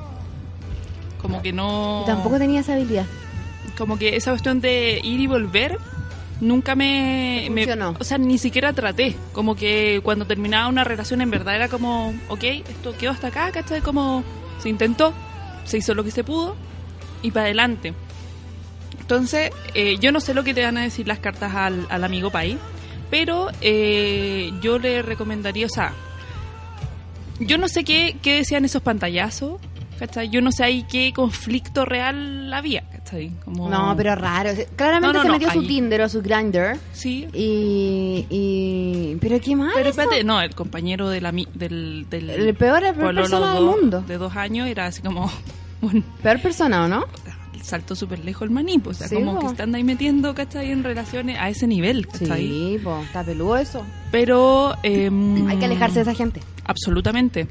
Como que no. Tampoco tenía esa habilidad. Como que esa cuestión de ir y volver nunca me, me- funcionó. O sea, ni siquiera traté. Como que cuando terminaba una relación en verdad era como, ok, esto quedó hasta acá, ¿cachai? Como se intentó, se hizo lo que se pudo y para adelante. Entonces, eh, yo no sé lo que te van a decir las cartas al, al amigo Pai, pero eh, yo le recomendaría, o sea, yo no sé qué, qué decían esos pantallazos, ¿cachai? Yo no sé ahí qué conflicto real había, ¿cachai? Como... No, pero raro. Claramente No, no, se no, metió su. Tinder o su Grindr. Sí. Y, y... ¿Pero qué más? Pero espérate, no, el compañero de la, del, del... El peor- la peor persona del do- mundo. De dos años era así como... Peor persona, ¿o no? saltó súper lejos el maní, pues, o sea, Sí, como po. que están ahí metiendo, ¿cachai? En relaciones a ese nivel, ¿cachai? Sí, pues, está peludo eso. Pero... em, Hay que alejarse de esa gente. Absolutamente.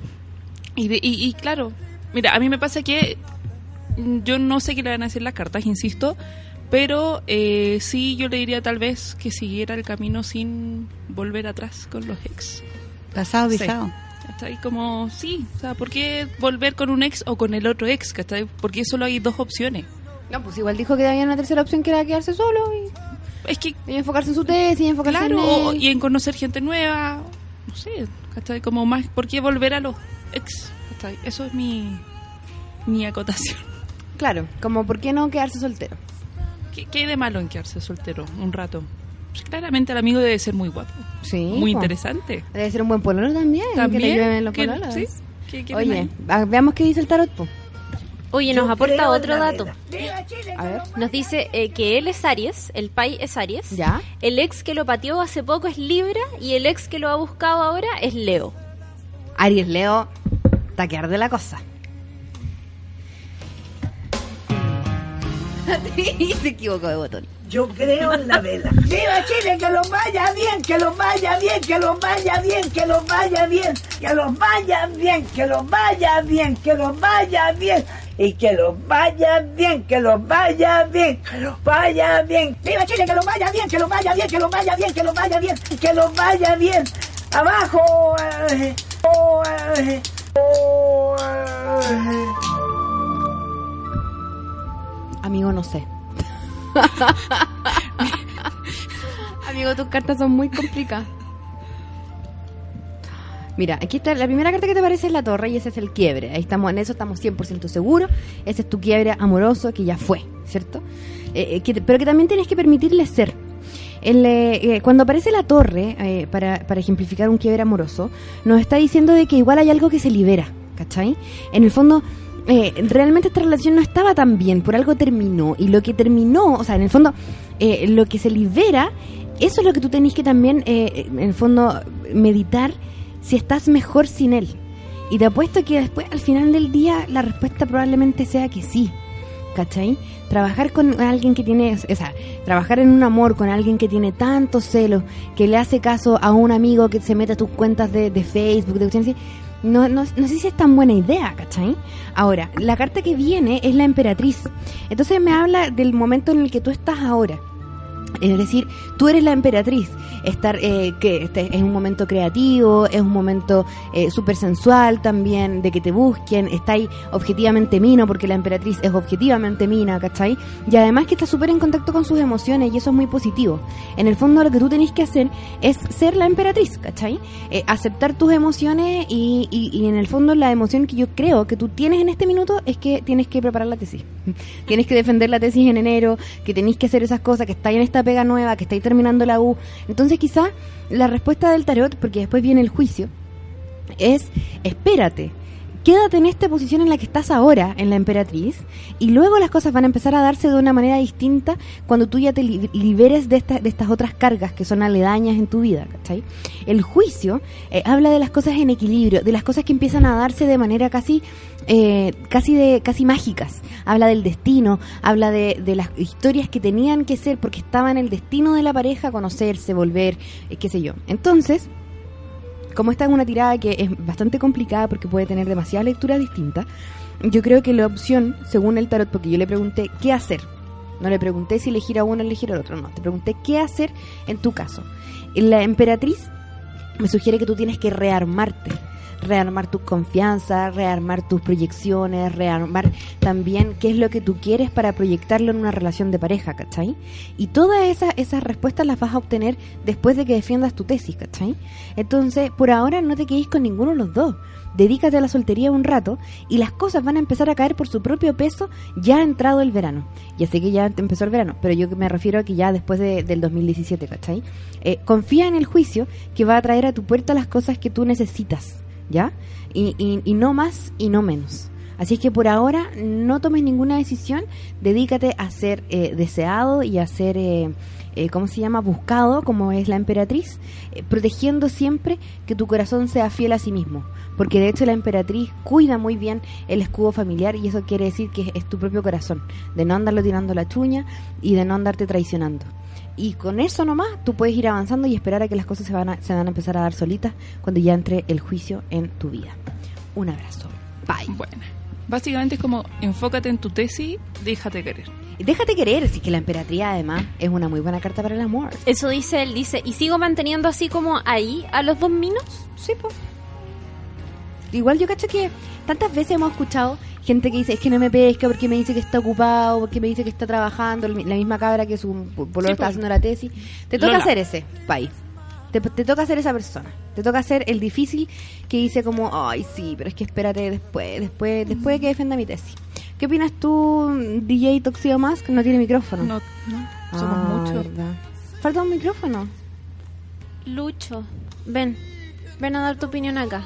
Y, de- y, y claro, mira, a mí me pasa que yo no sé qué le van a decir las cartas, insisto, pero eh, sí yo le diría tal vez que siguiera el camino sin volver atrás con los ex. Pasado, Sí. visado. Está ahí como, sí, o sea, ¿por qué volver con un ex o con el otro ex? ¿cachai? Porque solo hay dos opciones. No, pues igual dijo que había una tercera opción que era quedarse solo y, Es que, y enfocarse en su tesis y enfocarse claro, en y en conocer gente nueva, no sé, ¿cachai? Como más, ¿por qué volver a los ex? ¿cachai? Eso es mi, mi acotación. Claro, como ¿por qué no quedarse soltero? ¿Qué, qué hay de malo en quedarse soltero un rato? Pues claramente el amigo debe ser muy guapo. Sí. Muy po. interesante. Debe ser un buen pololo también. Que le También, los que- pololos. sí, que quieren Oye, va- veamos qué dice el tarot, po. Oye, nos Yo aporta otro dato. A ver. Nos dice eh, que él es Aries, el pai es Aries. ¿Ya? El ex que lo pateó hace poco es Libra y el ex que lo ha buscado ahora es Leo. Aries Leo, taquear de la cosa. Se equivocó de botón. Yo creo en la vela. ¡Viva Chile! ¡Que los vaya bien! ¡Que los vaya bien! ¡Que los vaya bien! ¡Que los vaya bien! ¡Que los vaya bien! ¡Que los vaya bien! ¡Que los vaya bien! Y que los vaya bien, que los vaya bien, que los vaya bien. ¡Viva Chile! ¡Que los vaya bien! ¡Que los vaya bien! ¡Que los vaya bien! ¡Que los vaya bien! ¡Que los vaya bien! ¡Abajo! eh, oh, eh, oh, eh. Amigo, no sé. Amigo, tus cartas son muy complicadas. Mira, aquí está la primera carta que te parece es la torre y ese es el quiebre. Ahí estamos, en eso estamos 100% seguros. Ese es tu quiebre amoroso que ya fue, ¿cierto? Eh, eh, que- pero que también tienes que permitirle ser. El, eh, cuando aparece la torre, eh, para, para ejemplificar un quiebre amoroso, nos está diciendo de que igual hay algo que se libera, ¿cachai? En el fondo, eh, realmente esta relación no estaba tan bien, por algo terminó. Y lo que terminó, o sea, en el fondo, eh, lo que se libera, eso es lo que tú tenés que también, eh, en el fondo, meditar si estás mejor sin él. Y te apuesto que después, al final del día, la respuesta probablemente sea que sí. ¿Cachai? Trabajar con alguien que tiene, o sea, trabajar en un amor con alguien que tiene tantos celos, que le hace caso a un amigo que se mete a tus cuentas de, de Facebook, de cuestiones así, no, no, no sé si es tan buena idea, ¿cachai? Ahora, la carta que viene es la emperatriz. Entonces me habla del momento en el que tú estás ahora. Es decir, tú eres la emperatriz. Estar, eh, que este es un momento creativo, es un momento eh, súper sensual también, de que te busquen. Está ahí objetivamente Mino, porque la emperatriz es objetivamente Mina, ¿cachai? Y además que está súper en contacto con sus emociones y eso es muy positivo. En el fondo lo que tú tenés que hacer es ser la emperatriz, ¿cachai? Eh, aceptar tus emociones y, y, y en el fondo la emoción que yo creo que tú tienes en este minuto es que tienes que preparar la tesis. tienes que defender la tesis en enero, que tenéis que hacer esas cosas, que estáis en esta pega nueva, que estáis terminando la U. Entonces quizá la respuesta del tarot, porque después viene el juicio, es espérate. Quédate en esta posición en la que estás ahora, en la emperatriz, y luego las cosas van a empezar a darse de una manera distinta cuando tú ya te li- liberes de, esta- de estas otras cargas que son aledañas en tu vida, ¿cachai? El juicio eh, habla de las cosas en equilibrio, de las cosas que empiezan a darse de manera casi, eh, casi, de, casi mágicas. Habla del destino, habla de, de las historias que tenían que ser porque estaba en el destino de la pareja conocerse, volver, eh, qué sé yo. Entonces, como esta es una tirada que es bastante complicada porque puede tener demasiadas lecturas distintas, yo creo que la opción, según el tarot, porque yo le pregunté qué hacer, no le pregunté si elegir a uno o elegir al otro, no, te pregunté qué hacer en tu caso. La emperatriz me sugiere que tú tienes que rearmarte, rearmar tu confianza, rearmar tus proyecciones, rearmar también qué es lo que tú quieres para proyectarlo en una relación de pareja, ¿cachai? Y todas esas, esas respuestas las vas a obtener después de que defiendas tu tesis, ¿cachai? Entonces, por ahora no te quedes con ninguno de los dos. Dedícate a la soltería un rato y las cosas van a empezar a caer por su propio peso ya ha entrado el verano. Ya sé que ya empezó el verano, pero yo me refiero a que ya después de- del 2017, ¿cachai? Eh, confía en el juicio que va a traer a tu puerta las cosas que tú necesitas, ¿ya? Y, y- no más y no menos. Así es que por ahora no tomes ninguna decisión, dedícate a ser eh, deseado y a ser eh, eh, ¿cómo se llama? Buscado, como es la emperatriz, eh, protegiendo siempre que tu corazón sea fiel a sí mismo. Porque de hecho la emperatriz cuida muy bien el escudo familiar y eso quiere decir que es tu propio corazón, de no andarlo tirando la chuña y de no andarte traicionando. Y con eso nomás tú puedes ir avanzando y esperar a que las cosas se van a, se van a empezar a dar solitas cuando ya entre el juicio en tu vida. Un abrazo. Bye. Bueno, básicamente es como enfócate en tu tesis, déjate querer. Déjate querer, si que la emperatriz además es una muy buena carta para el amor. Eso dice él, dice, ¿y sigo manteniendo así como ahí a los dos minos? Sí, pues. Igual yo cacho que tantas veces hemos escuchado gente que dice, es que no me pesca porque me dice que está ocupado, porque me dice que está trabajando, la misma cabra que su pololo Sí, está haciendo la tesis. Te toca Lola. ser ese, país. Te, te toca ser esa persona. Te toca ser el difícil que dice como, ay, sí, pero es que espérate después, después, después de que defienda mi tesis. ¿Qué opinas tú, DJ Toxido Mask? No tiene micrófono. No, no, somos Ah, muchos. verdad. Falta un micrófono. Lucho, ven, ven a dar tu opinión acá.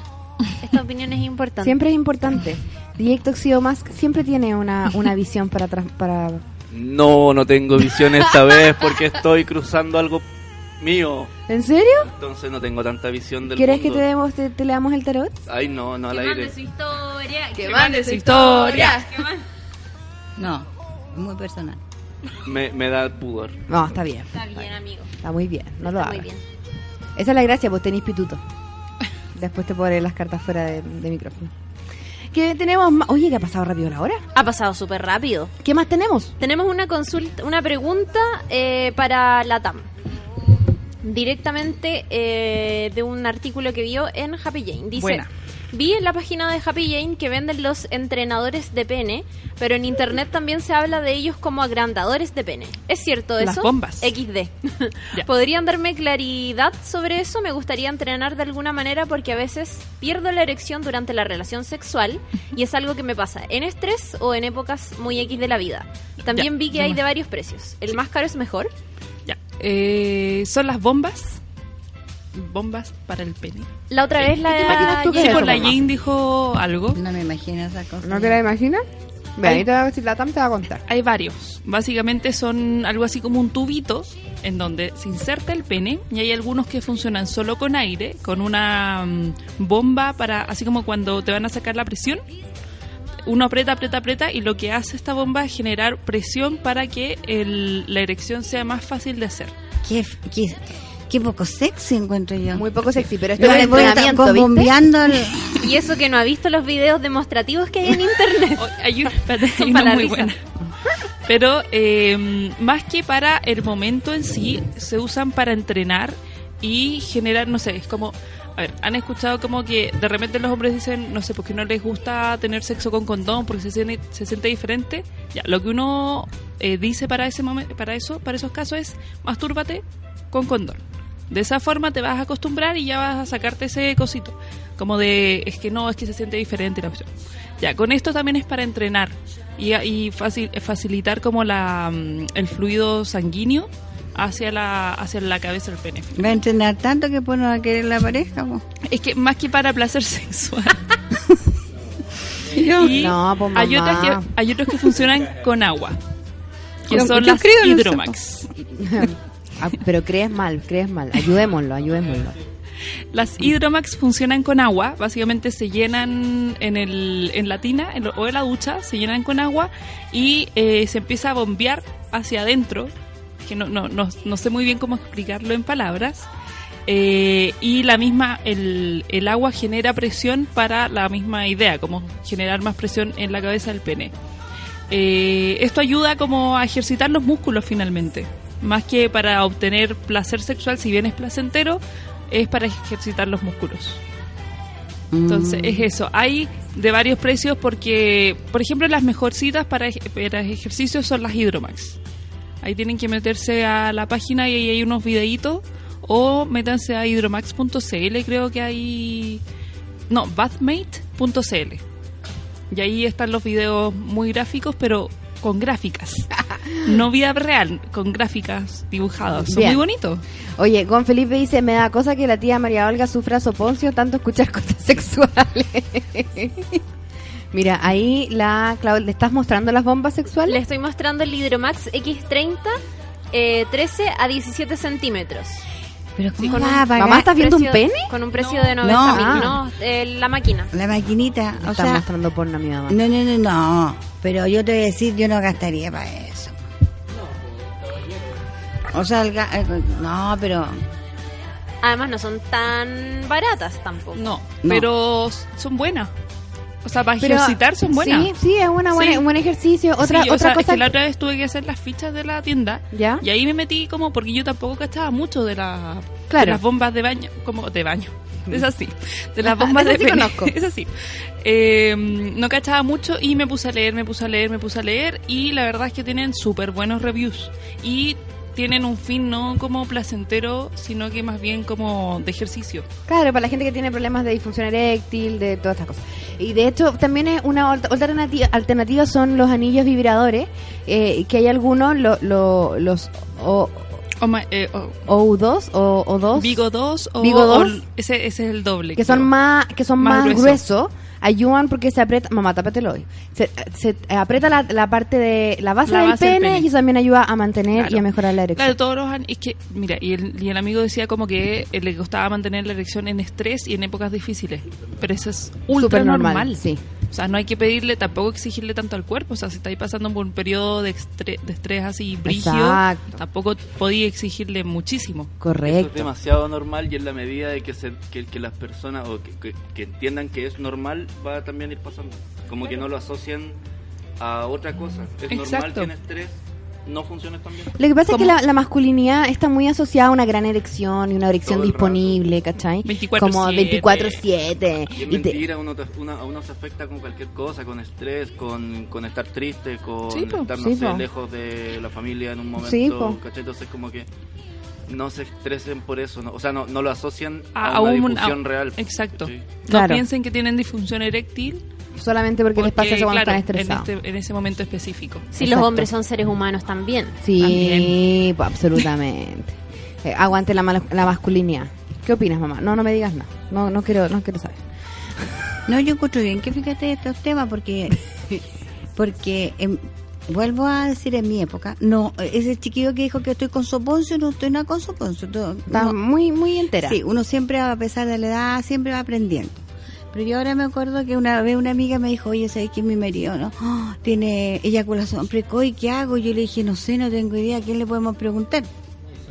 Esta opinión es importante. Siempre es importante. DJ Toxido Mask siempre tiene una, una visión para, tras- para No, no tengo visión esta vez porque estoy cruzando algo mío. ¿En serio? Entonces no tengo tanta visión del ¿Quieres que mundo. te, demos, te, te leamos el tarot? Ay, no, no al aire. historia. Que mande su historia. No, es muy personal. Me, me da pudor. No, está bien. Está bien, amigo. Está muy bien. No lo Está muy hagas. bien. Esa es la gracia, pues tenéis pituto. Después te pondré las cartas fuera de, de micrófono. ¿Qué tenemos más? Oye, ¿qué ha pasado rápido la hora? Ha pasado súper rápido. ¿Qué más tenemos? Tenemos una consulta, una pregunta eh, para la TAM. Directamente eh, de un artículo que vio en Happy Jane. Dice, Buena. Vi en la página de Happy Jane que venden los entrenadores de pene, pero en internet también se habla de ellos como agrandadores de pene. ¿Es cierto eso? Las bombas. XD. Ya. ¿Podrían darme claridad sobre eso? Me gustaría entrenar de alguna manera porque a veces pierdo la erección durante la relación sexual y es algo que me pasa en estrés o en épocas muy X de la vida. También vi que hay de varios precios. ¿El más caro es mejor? Ya. Eh, son las bombas. Bombas para el pene. La otra vez la... ¿Qué te imaginas tú que Sí, es pues la? Jane dijo algo. No me imagino esa cosa. ¿No te la imaginas? Ve, Ay. ahí te va a decir la TAM, te va a contar. Hay varios. Básicamente son algo así como un tubito en donde se inserta el pene y hay algunos que funcionan solo con aire, con una mm, bomba para, así como cuando te van a sacar la presión. Uno aprieta, aprieta, aprieta y lo que hace esta bomba es generar presión para que el- la erección sea más fácil de hacer. Qué, qué, qué poco sexy encuentro yo. Muy poco sexy, pero esto es entrenamiento, ¿viste? bombeando el... Y eso que no ha visto los videos demostrativos que hay en internet. Hay una, hay muy buena. Pero eh, más que para el momento en sí, se usan para entrenar y generar, no sé, es como... A ver, han escuchado como que de repente los hombres dicen, no sé, porque no les gusta tener sexo con condón porque se siente, se siente diferente. Ya, lo que uno eh, dice para ese momento, para eso, para esos casos es, mastúrbate con condón. De esa forma te vas a acostumbrar y ya vas a sacarte ese cosito. Como de, es que no, es que se siente diferente la opción. Ya, con esto también es para entrenar y, y facil- facilitar como la, mm, el fluido sanguíneo hacia la, hacia la cabeza del pene. Va a entrenar tanto que pues no va a querer la pareja. po. Es que más que para placer sexual. Y No, pues, hay, mamá. otras que, hay otros que funcionan con agua. Que son las hidromax. Ah, pero crees mal, crees mal. Ayudémoslo, ayudémoslo. Las hidromax funcionan con agua, básicamente se llenan en, el, en la tina en lo- o en la ducha, se llenan con agua y eh, se empieza a bombear hacia adentro, que no, no, no, no sé muy bien cómo explicarlo en palabras, eh, y la misma, el, el agua genera presión para la misma idea, como generar más presión en la cabeza del pene. Eh, esto ayuda como a ejercitar los músculos finalmente, más que para obtener placer sexual, si bien es placentero, es para ejercitar los músculos. Entonces, es eso. Hay de varios precios porque, por ejemplo, las mejorcitas para, para ejercicios son las Hydromax. Ahí tienen que meterse a la página y ahí hay unos videitos. O métanse a hydromax.cl, creo que hay... No, bathmate.cl. Y ahí están los videos muy gráficos, pero con gráficas. no vida real, con gráficas dibujadas. Son Bien. muy bonitos. Oye, Gon Felipe dice, me da cosa que la tía María Olga sufra soponcio tanto escuchar cosas sexuales. Mira, ahí la Clau- ¿le estás mostrando las bombas Le sexuales? estoy mostrando el Hydromax X30 eh, 13 a 17 centímetros. Pero ¿cómo con vas un- a pagar? Mamá, ¿estás viendo un pene? Con un precio de 90 mil. No. No, eh, la máquina. La maquinita, o Está sea, mostrando porno a mi mamá. no, no, no, no, pero yo te voy a decir, yo no gastaría para eso. O sea, el ga- eh, no, pero Además, no son tan baratas tampoco. No, No. pero son buenas. O sea, para Pero- ejercitar son buenas. Sí, sí, es una buena, Sí. un buen ejercicio. Otra, Sí, o otra sea, es cosa. que la otra vez tuve que hacer las fichas de la tienda ¿Ya? y ahí me metí como porque yo tampoco cachaba mucho de, la, Claro. de las bombas de baño, como de baño. Es así, de las bombas De sí pene. conozco. Es así. Eh, no cachaba mucho y me puse a leer, me puse a leer, me puse a leer y la verdad es que tienen súper buenos reviews y tienen un fin no como placentero, sino que más bien como de ejercicio. Claro, para la gente que tiene problemas de disfunción eréctil, de todas estas cosas. Y de hecho, también es una alternativa, alternativa son los anillos vibradores, eh, que hay algunos, lo- lo- los o, O ma- eh, o- OU2 o, o 2 Vigo 2 o, Vigo o 2, ese, ese es el doble. que son creo. más que son Más más, grueso. Ayudan porque se aprieta, mamá, tápatelo hoy. Se, se aprieta la, la parte de la base, La del, base del pene, pene. y eso también ayuda a mantener Claro. y a mejorar la erección. Claro, todos los es que, mira, y el, y el amigo decía como que eh, le costaba mantener la erección en estrés y en épocas difíciles. Pero eso es ultra Súper normal, normal. sí. O sea, no hay que pedirle, tampoco exigirle tanto al cuerpo. O sea, si estáis pasando por un periodo de, estre- de estrés así brígido, Exacto. tampoco podía exigirle muchísimo. Eso es Correcto. demasiado normal y en la medida de que, se, que, que las personas o que, que- que entiendan que es normal va a también ir pasando. Como que no lo asocian a otra cosa. Es normal Exacto. en estrés no funcione tan bien. Lo que pasa es que ¿Cómo? la, la masculinidad está muy asociada a una gran erección y una erección disponible, ¿cachai? 24/7. Como 24-7. Y es Y te- mentira, uno, te- una- a uno se afecta con cualquier cosa, con estrés, con, con estar triste, con Sí, estar, no Sí, sé, po. lejos de la familia en un momento, Sí. ¿cachai? Entonces como que no se estresen por eso, ¿no? o sea, no, no lo asocian A- a, a una un- disfunción a- real. Exacto. ¿cachai? No Claro. piensen que tienen disfunción eréctil. Solamente porque, les pasa eso cuando claro, están estresados. En, este- en ese momento específico. Si Exacto. los hombres son seres humanos también. Sí, También. pues, absolutamente. Eh, aguante la, la masculinidad. ¿Qué opinas, mamá? No, no me digas nada. No, no quiero, no quiero saber. No, yo encuentro bien que fíjate estos temas porque porque em, vuelvo a decir en mi época, no, ese chiquillo que dijo que estoy con soponcio, no estoy nada con soponcio. Está no. muy, muy entera. Sí, uno siempre, a pesar de la edad, siempre va aprendiendo. Pero yo ahora me acuerdo que una vez una amiga me dijo, oye, ¿sabes que mi marido no ¡Ah! tiene eyaculación precoz? ¿y ¿Qué hago? Yo le dije, no sé, no tengo idea, ¿a quién le podemos preguntar?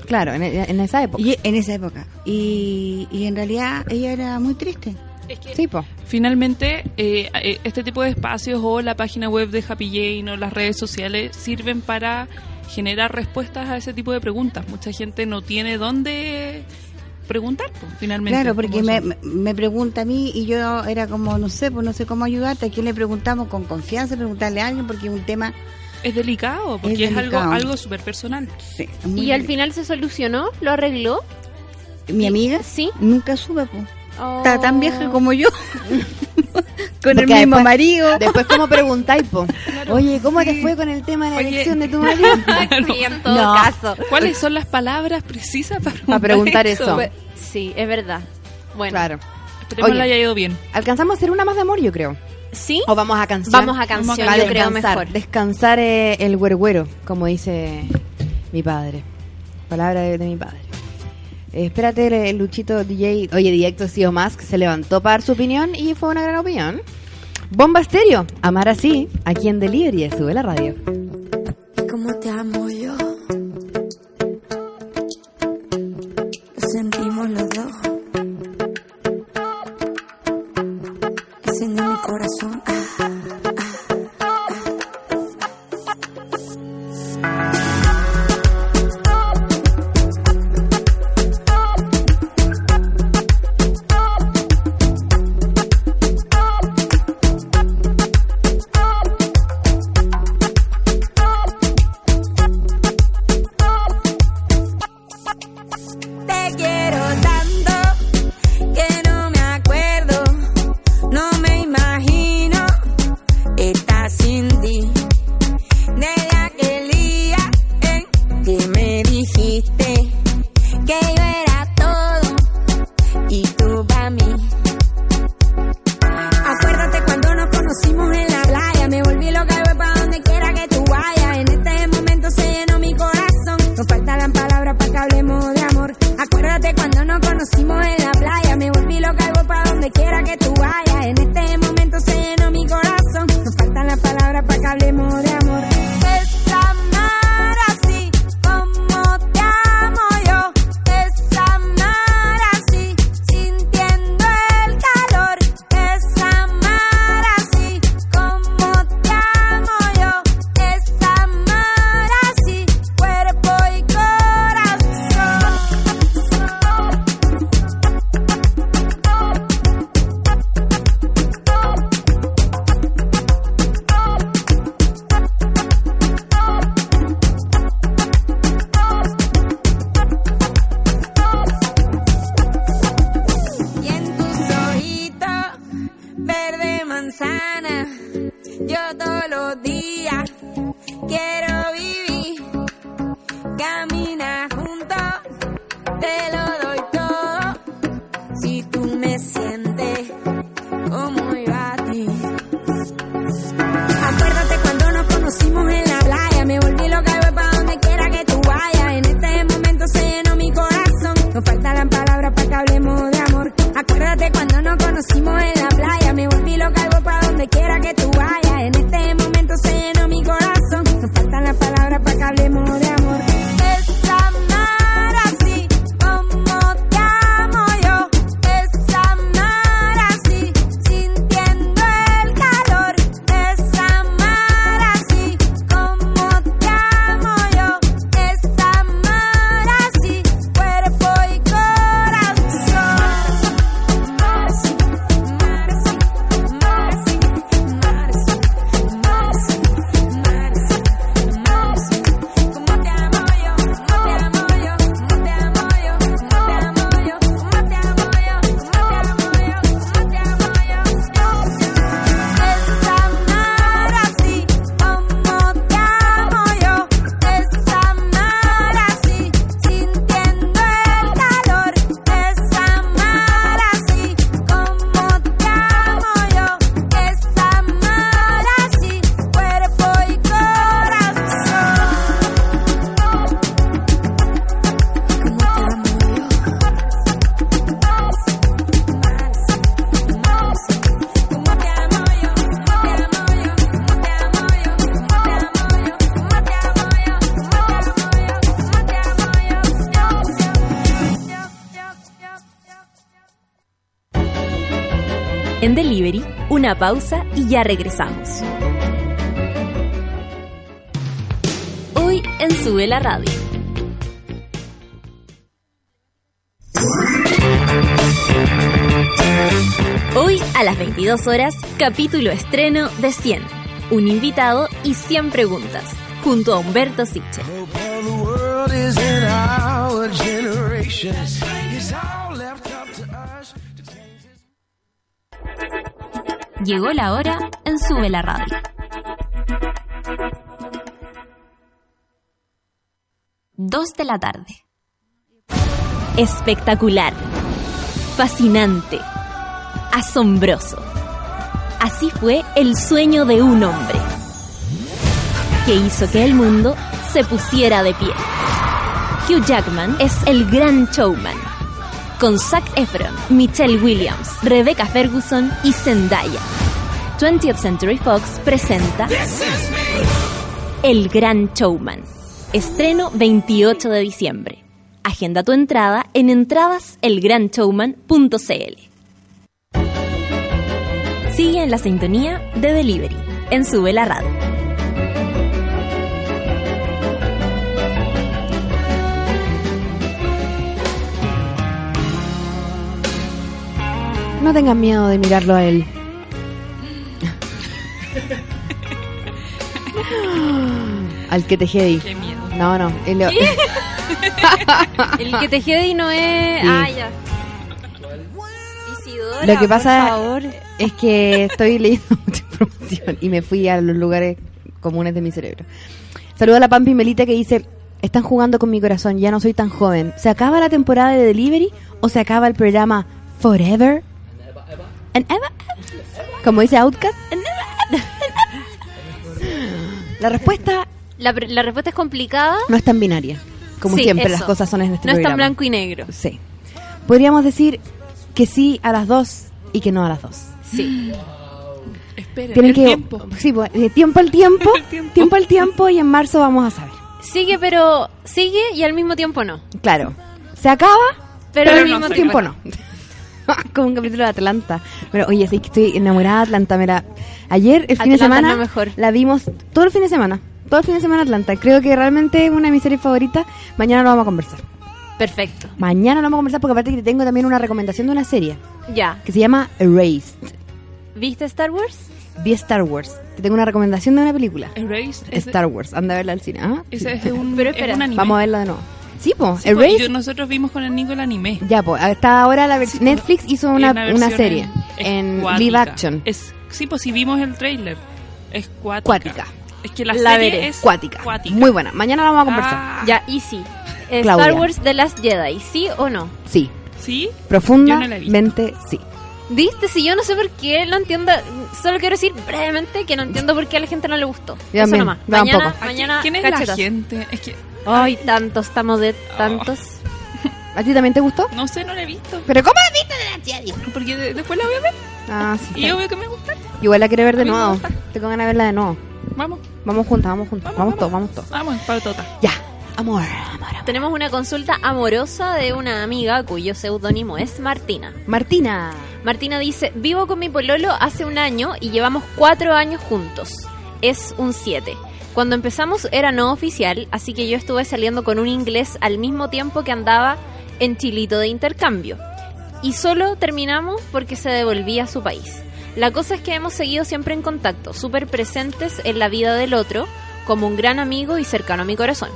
Claro, en, en esa época. Y en esa época. Y, y en realidad ella era muy triste. Sí, po. Finalmente, eh, eh, este tipo de espacios o la página web de Happy Jane o las redes sociales sirven para generar respuestas a ese tipo de preguntas. Mucha gente no tiene dónde preguntar, pues, finalmente. Claro, porque me, pregunta a mí y yo era como, no sé, pues no sé cómo ayudarte. ¿A quién le preguntamos con confianza? Preguntarle a alguien porque es un tema... es delicado, porque es, algo delicado. algo súper personal. Sí, muy ¿Y al final se solucionó? ¿Lo arregló? Mi amiga Sí. nunca sube, pues. Oh. Está tan vieja como yo. con el mismo después- marido. Después, ¿cómo preguntáis, po? Oye, ¿cómo te fue con el tema de la Oye. elección de tu marido? Sí, en todo No. caso. ¿Cuáles son las palabras precisas para preguntar, Para preguntar eso. Pues, Sí, es verdad. Bueno, Claro. Esperemos Oye. le haya ido bien. Alcanzamos a hacer una más de amor, yo creo. ¿sí? O vamos a canción. Vamos a canción, yo creo descansar, mejor. Descansar eh, el güergüero, como dice mi padre. Palabra de, de mi padre. Eh, espérate, el, Luchito DJ, oye, directo sí o más, que se levantó para dar su opinión y fue una gran opinión. Bomba Estéreo, amar así, aquí en Delivery, sube la radio. Como te amo yo. Sentimos los Delivery, una pausa y ya regresamos. Hoy en Sube la Radio. Hoy a las 22 horas, capítulo estreno de 100. Un invitado y 100 preguntas, junto a Humberto Siche. Llegó la hora en Sube la Radio. Dos de la tarde. Espectacular. Fascinante. Asombroso. Así fue el sueño de un hombre que hizo que el mundo se pusiera de pie. Hugh Jackman es el gran showman. Con Zac Efron, Michelle Williams, Rebecca Ferguson y Zendaya. 20th Century Fox presenta El Gran Showman. Estreno 28 de diciembre. Agenda tu entrada en entradaselgranshowman.cl. Sigue en la sintonía de Delivery en Sube la Radio. No tengan miedo de mirarlo a él. Al que te jedi. Qué miedo. No, no. El que te jedi no es. Sí. Ah, ya. Isidora, Lo que pasa por favor. es que estoy leyendo mucha información y me fui a los lugares comunes de mi cerebro. Saludo a la Pampi Melita que dice, están jugando con mi corazón, ya no soy tan joven. ¿Se acaba la temporada de Delivery o se acaba el programa Forever? Como dice Outcast. La respuesta La, pre- la respuesta es complicada. no es tan binaria, como Sí, siempre eso. las cosas son en este No es tan blanco y negro. Sí. Podríamos decir que sí a las dos y que no a las dos. Sí. Esperen, Tienen el que tiempo. sí, pues, de tiempo al tiempo, tiempo. al tiempo y en marzo vamos a saber. Sigue, pero sigue y al mismo tiempo no. Claro. Se acaba, Pero pero, al mismo tiempo no. Como un capítulo de Atlanta. Pero oye, sí que estoy enamorada de Atlanta. Mira, ayer, el fin de es semana, mejor. la vimos todo el fin de semana. Todo el fin de semana Atlanta. Creo que realmente es una de mis series favoritas. Mañana lo vamos a conversar. Perfecto. Mañana lo vamos a conversar porque aparte que tengo también una recomendación de una serie Ya. que se llama Erased. ¿Viste Star Wars? Vi Star Wars. Te tengo una recomendación de una película. Erased es Star Wars. Anda a verla al cine. ¿ah? Ese Sí. es un, Pero es espera. un anime. Vamos a verla de nuevo. Sí, po. Sí, po, Erased. y yo- nosotros vimos con el Nico el anime. Ya, pues, hasta ahora la vers- Netflix hizo una, una, serie en cuática. live action. Es, sí, pues si vimos el trailer. Es cuática. Cuática. Es que la, La serie veré. es Cuática. Muy buena. Mañana la vamos a conversar. Ah, Ya, y sí. Eh. Star Wars The Last Jedi, ¿sí o no? Sí. ¿Sí? Profundamente sí. ¿Viste? Si yo no sé por qué no entiendo, solo quiero decir brevemente que no entiendo por qué a la gente no le gustó. Yo Eso nomás. Mañana, mañana ¿Quién es la cachetas. gente? Es que Ay, tantos, estamos de tantos. ¿A ti también te gustó? no sé, no la he visto. ¿Pero cómo la viste de la Jedi? Porque de- después la voy a ver. Ah, sí. Y está obvio que me gusta. Igual la quiero ver de A mí me nuevo. gusta. Tengo ganas de verla de nuevo. Vamos, Vamos juntas, vamos juntas. Vamos, todos, vamos todos. vamos, para tota. Ya. Amor. Tenemos una consulta amorosa de una amiga cuyo seudónimo es Martina. Martina. Martina dice, vivo con mi pololo hace un año y llevamos cuatro años juntos. Es un 7. Cuando empezamos era no oficial, así que yo estuve saliendo con un inglés al mismo tiempo que andaba en Chilito de intercambio. Y solo terminamos porque se devolvía a su país. La cosa es que hemos seguido siempre en contacto, súper presentes en la vida del otro, como un gran amigo y cercano a mi corazón.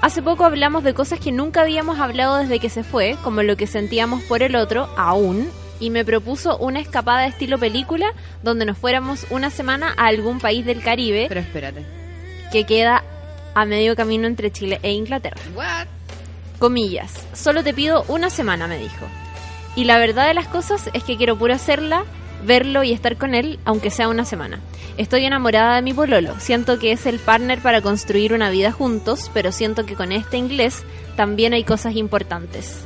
Hace poco hablamos de cosas que nunca habíamos hablado desde que se fue, como lo que sentíamos por el otro, aún, y me propuso una escapada de estilo película donde nos fuéramos una semana a algún país del Caribe Pero espérate. Que queda a medio camino entre Chile e Inglaterra. Comillas, solo te pido una semana, me dijo. Y la verdad de las cosas es que quiero puro hacerla, verlo y estar con él, aunque sea una semana. Estoy enamorada de mi pololo, siento que es el partner para construir una vida juntos, pero siento que con este inglés también hay cosas importantes.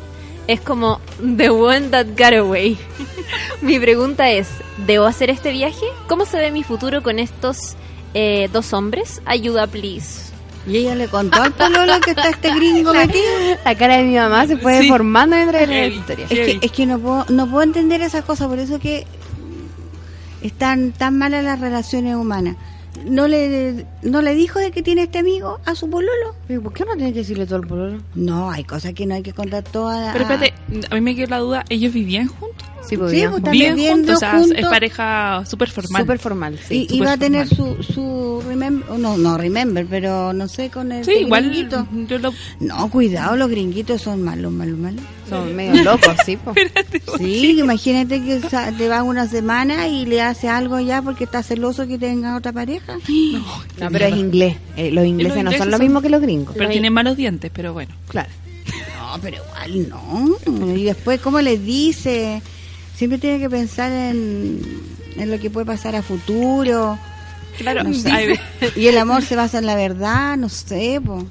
Es como The One That Got Away. mi pregunta es, ¿debo hacer este viaje? ¿Cómo se ve mi futuro con estos eh, dos hombres? Ayuda, please. Y ella le contó al pololo que está este gringo metido. La cara de mi mamá se fue Sí. deformando mientras leía la historia. Es que, es que no puedo, no puedo entender esas cosas, por eso que están tan malas las relaciones humanas. ¿No le, ¿No le dijo de que tiene este amigo a su pololo? Pero ¿Por qué no tienes que decirle todo el pololo? No, hay cosas que no hay que contar todas. Pero espérate, a mí me quedó la duda, ¿ellos vivían juntos? Sí, pues Sí, bien. pues, juntos, o sea, juntos. es pareja súper formal. Súper formal, sí. y, va a tener su, su remember, no, no remember, pero no sé, con el Sí, igual gringuito. yo lo... No, cuidado, los gringuitos son malos, malos, malos. Son medio locos, sí. Sí, imagínate que te vas una semana y le hace algo ya porque está celoso que tenga otra pareja. No, pero es inglés. Eh, los ingleses no ingleses son lo son- mismo que los gringos. Pero tienen malos dientes, pero bueno. Claro. No, pero igual no. Y después, ¿cómo les dice? Siempre tiene que pensar en, en lo que puede pasar a futuro. Claro, No sé. Y el amor se basa en la verdad, no sé, po.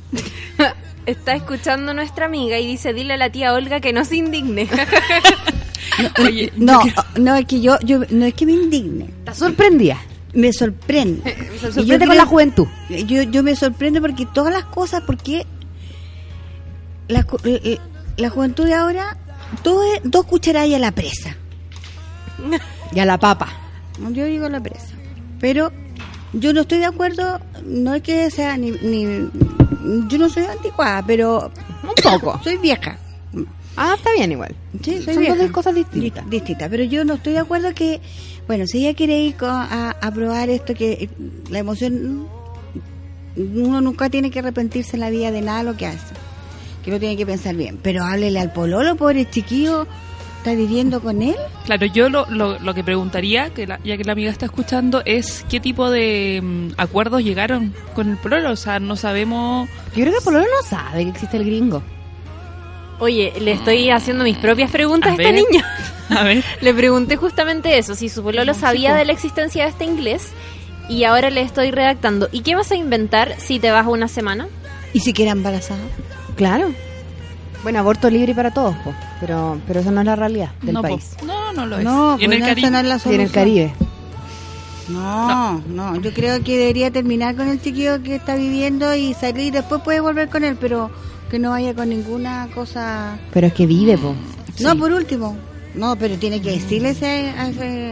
Está escuchando nuestra amiga y dice, dile a la tía Olga que no se indigne. Oye, No, no, es que yo, yo, no es que me indigne. Está sorprendida. Me sorprende. Se Y yo sorprende con creo- la juventud. Yo, yo me sorprendo porque todas las cosas, porque la, eh, la juventud de ahora, todo es dos cucharadas a la presa. Y a la papa. Yo digo la presa. Pero yo no estoy de acuerdo, no es que sea ni, ni yo no soy anticuada, pero Un poco. soy vieja. Ah, está bien igual. Sí, soy Son vieja. dos cosas distintas. Di- distintas, pero yo no estoy de acuerdo que, bueno, si ella quiere ir a, a probar esto, que eh, la emoción, uno nunca tiene que arrepentirse en la vida de nada lo que hace, que lo tiene que pensar bien, pero háblele al pololo, pobre chiquillo, está viviendo con él. Claro, yo lo, lo, lo que preguntaría, que la- ya que la amiga está escuchando, es qué tipo de mm, acuerdos llegaron con el pololo. O sea, no sabemos... Yo creo que el pololo no sabe que existe el gringo. Oye, le estoy haciendo mis propias preguntas a, A esta ver. niña. A ver, Le pregunté justamente eso, si su pololo sabía de la existencia de este inglés y ahora le estoy redactando. ¿Y qué vas a inventar si te vas una semana? Y si queda embarazada. Claro. Bueno, aborto libre para todos, po. pero pero eso no es la realidad del no, po. país. no, no lo es. No, y en pues el Caribe. esa no la Y en solución. el Caribe. No, no, yo creo que debería terminar con el chiquillo que está viviendo y salir, después puede volver con él, pero que no vaya con ninguna cosa Pero es que vive, po. No, por último. No, pero tiene que decirle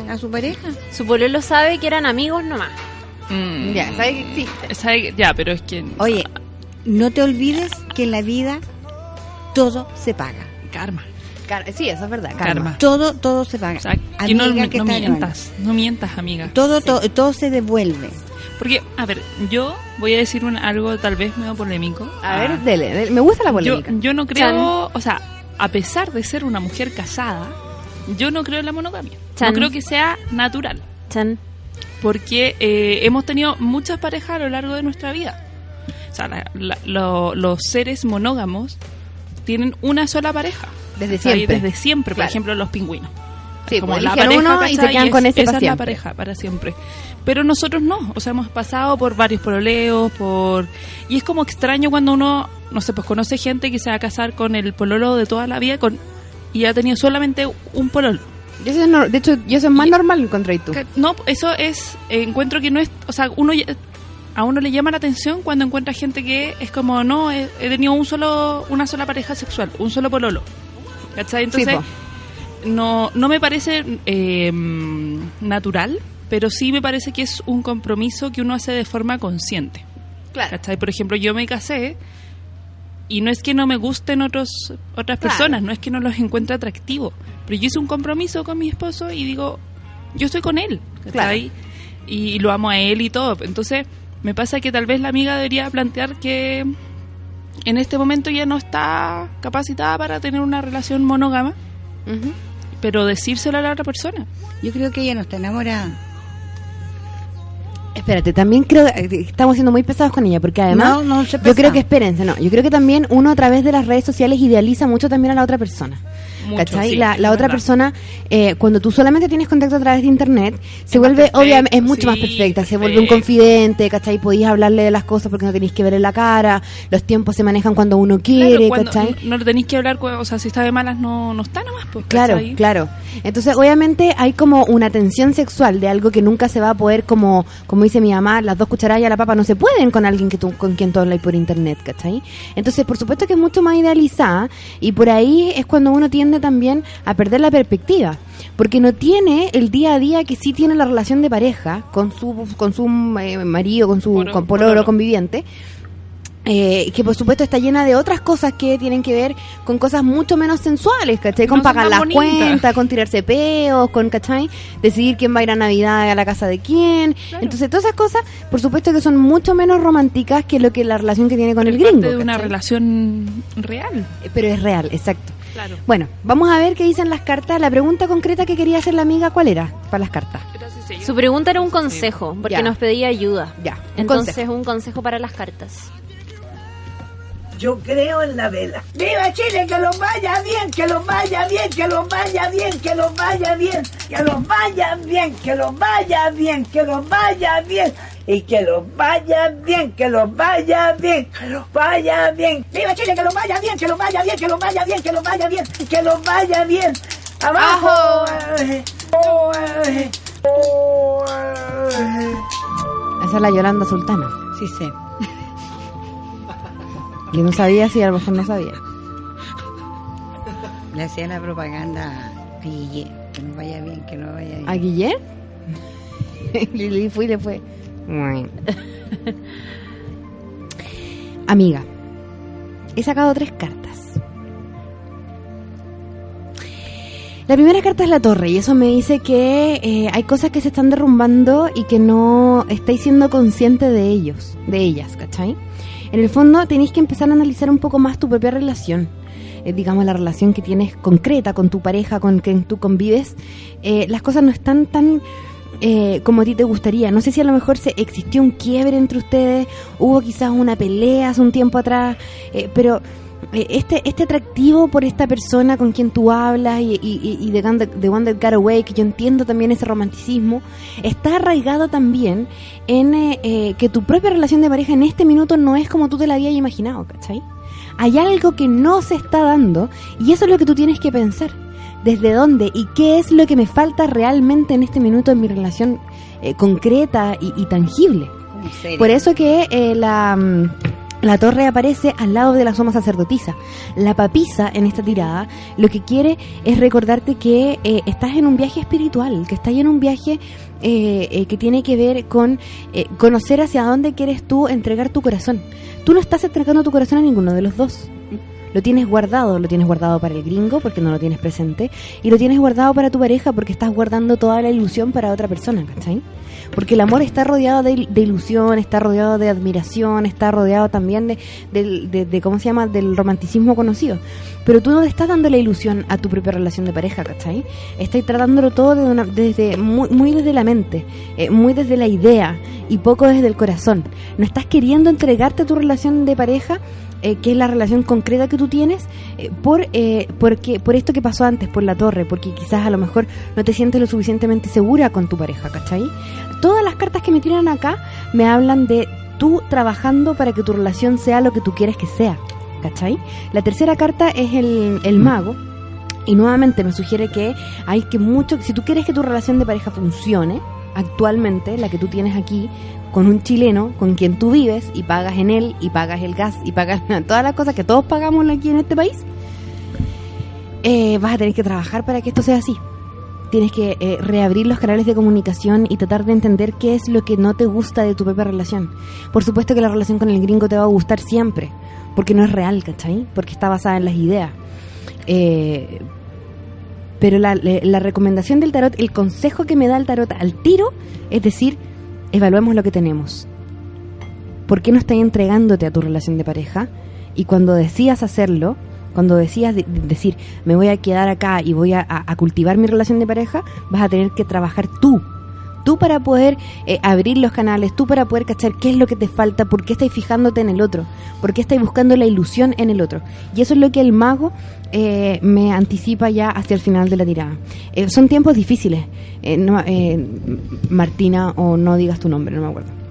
a, su pareja. Su pololo sabe que eran amigos nomás. Mm, Ya, sabe que existe. sabe que- ya, pero es que... Oye, no te olvides que en la vida todo se paga. Karma. Car- sí, eso es verdad. Karma. Karma. Todo, todo se paga. O sea, que no, Amiga no que está mientas. No mientas, amiga. Todo, todo, todo se devuelve. Porque, a ver, yo voy a decir un, algo tal vez medio polémico. A ver, dele, dele. Me gusta la polémica. yo no creo, o sea, a pesar de ser una mujer casada, yo no creo en la monogamia. Chan. No creo que sea natural. Chan. Porque eh, hemos tenido muchas parejas a lo largo de nuestra vida. O sea, la- la- lo- los seres monógamos tienen una sola pareja. Desde siempre. Desde siempre, Claro. por ejemplo, los pingüinos. Sí, Como pues, la pareja, uno y se quedan Es- con ese Esa para es la pareja para siempre. Pero nosotros no, o sea, hemos pasado por varios pololeos, por... Y es como extraño cuando uno, no sé, pues conoce gente que se va a casar con el pololo de toda la vida con y ha tenido solamente un pololo. Eso es nor- de hecho, yo eso es más normal, encontré tú. No, eso es, eh, encuentro que no es, o sea, uno ya- a uno le llama la atención cuando encuentra gente que es como, no, he, he tenido un solo, una sola pareja sexual, un solo pololo. ¿Cachai? Entonces, no, no me parece eh, mm, natural, pero sí me parece que es un compromiso que uno hace de forma consciente. Claro. ¿Cachai? Por ejemplo, yo me casé y no es que no me gusten otros otras Claro. personas, no es que no los encuentre atractivos, pero yo hice un compromiso con mi esposo y digo, yo estoy con él, ¿cachai? Y lo amo a él y todo. Entonces, me pasa que tal vez la amiga debería plantear que en este momento ya no está capacitada para tener una relación monógama, Ujú. pero decírselo a la otra persona. Yo creo que ella no está enamorada. Espérate, también creo que estamos siendo muy pesados con ella, porque además No, no se yo creo que espérense, no, yo creo que también uno a través de las redes sociales idealiza mucho también a la otra persona. Mucho, ¿Cachai? sí, la la otra verdad. persona, eh, cuando tú solamente tienes contacto a través de internet, se Es más vuelve, perfecto, obviamente, es mucho más sí, perfecta, se vuelve un perfecto. confidente, ¿cachai? Podéis hablarle de las cosas porque no tenéis que verle la cara, los tiempos se manejan cuando uno quiere, Claro, cuando ¿cachai? no le tenéis que hablar, o sea, si está de malas no, no está nomás, pues, Claro, ¿cachai? claro. Entonces, obviamente hay como una tensión sexual de algo que nunca se va a poder, como como dice mi mamá, las dos cucharadas y a la papa no se pueden con alguien que tú, con quien tú hablas por internet, ¿cachai? Entonces, por supuesto que es mucho más idealizada y por ahí es cuando uno tiende también a perder la perspectiva. Porque no tiene el día a día que sí tiene la relación de pareja con su con su eh, marido, con su con pololo. conviviente. eh, que por supuesto está llena de otras cosas que tienen que ver con cosas mucho menos sensuales, ¿cachai? Con No pagar las cuentas, con tirarse peos, con, ¿cachai? Decidir quién va a ir a Navidad a la casa de quién. Entonces, todas esas cosas, por supuesto que son mucho menos románticas que lo que la relación que tiene con el Es parte gringo. de una relación real. Eh, Pero es real, exacto. Claro. Bueno, vamos a ver qué dicen las cartas. La pregunta concreta que quería hacer la amiga, ¿cuál era para las cartas? Su pregunta era un consejo, porque Ya. nos pedía ayuda. Ya, un Entonces, consejo. un consejo para las cartas. Yo creo en la vela. ¡Viva Chile! ¡Que los vaya bien! ¡Que los vaya bien! ¡Que los vaya bien! ¡Que los vaya bien! ¡Que los vaya bien! ¡Que los vaya bien! ¡Que los vaya bien! Y que los vaya bien, que los vaya bien, que los vaya bien. ¡Viva Chile! ¡Que los vaya bien! ¡Que los vaya bien! ¡Que los vaya bien! ¡Que los vaya bien! ¡Que los vaya bien! ¡Abajo! Esa es la Yolanda Sultana. Sí sé. Yo no sabía si a lo mejor no sabía. Le hacía la propaganda a Guille. Que nos vaya bien, que nos vaya bien. ¿A Guillermo? Lili fue y le fue. Amiga, he sacado tres cartas. La primera carta es la torre y eso me dice que eh, hay cosas que se están derrumbando y que no estáis siendo conscientes de ellos, de ellas, ¿cachai? En el fondo tenéis que empezar a analizar un poco más tu propia relación, eh, digamos la relación que tienes concreta con tu pareja, con quien tú convives. Eh, las cosas no están tan eh, como a ti te gustaría. No sé si a lo mejor se existió un quiebre entre ustedes, hubo quizás una pelea hace un tiempo atrás, eh, pero eh, este este atractivo por esta persona con quien tú hablas y, de, de One That Got Away, que yo entiendo también ese romanticismo, está arraigado también en eh, que tu propia relación de pareja en este minuto no es como tú te la habías imaginado, ¿cachai? Hay algo que no se está dando y eso es lo que tú tienes que pensar. ¿Desde dónde y qué es lo que me falta realmente en este minuto en mi relación eh, concreta y, y tangible? Por eso que eh, la, mm, la torre aparece al lado de la suma sacerdotisa. La papisa en esta tirada lo que quiere es recordarte que eh, estás en un viaje espiritual, que estás en un viaje eh, que tiene que ver con eh, conocer hacia dónde quieres tú entregar tu corazón. Tú no estás entregando tu corazón a ninguno de los dos. Lo tienes guardado, lo tienes guardado para el gringo porque no lo tienes presente y lo tienes guardado para tu pareja porque estás guardando toda la ilusión para otra persona, ¿cachai? Porque el amor está rodeado de, ilusión, está rodeado de admiración, está rodeado también de, ¿cómo se llama?, del romanticismo conocido. Pero tú no le estás dando la ilusión a tu propia relación de pareja, ¿cachai? Estás tratándolo todo una- desde, muy, muy desde la mente, eh, muy desde la idea y poco desde el corazón. No estás queriendo entregarte a tu relación de pareja eh, que es la relación concreta que tú tienes, eh, por, eh, porque, por esto que pasó antes, por la torre, porque quizás a lo mejor no te sientes lo suficientemente segura con tu pareja, ¿cachai? Todas las cartas que me tiran acá me hablan de tú trabajando para que tu relación sea lo que tú quieres que sea, ¿cachai? La tercera carta es el, el mago, y nuevamente me sugiere que hay que mucho, si tú quieres que tu relación de pareja funcione, actualmente, la que tú tienes aquí, con un chileno con quien tú vives y pagas en él y pagas el gas y pagas todas las cosas que todos pagamos aquí en este país, eh, vas a tener que trabajar para que esto sea así. Tienes que eh, reabrir los canales de comunicación y tratar de entender qué es lo que no te gusta de tu propia relación. Por supuesto que la relación con el gringo te va a gustar siempre, porque no es real, ¿cachai? Porque está basada en las ideas. Eh, pero la, la recomendación del tarot, el consejo que me da el tarot al tiro, es decir, evaluemos lo que tenemos. ¿Por qué no estás entregándote a tu relación de pareja? Y cuando decías hacerlo, cuando decías de- de- decir, me voy a quedar acá y voy a- a cultivar mi relación de pareja, vas a tener que trabajar tú. Tú para poder eh, abrir los canales, tú para poder cachar qué es lo que te falta, por qué estás fijándote en el otro, por qué estás buscando la ilusión en el otro. Y eso es lo que el mago eh, me anticipa ya hacia el final de la tirada. Eh, son tiempos difíciles. Eh, no, eh, Martina, o no digas tu nombre, no me acuerdo.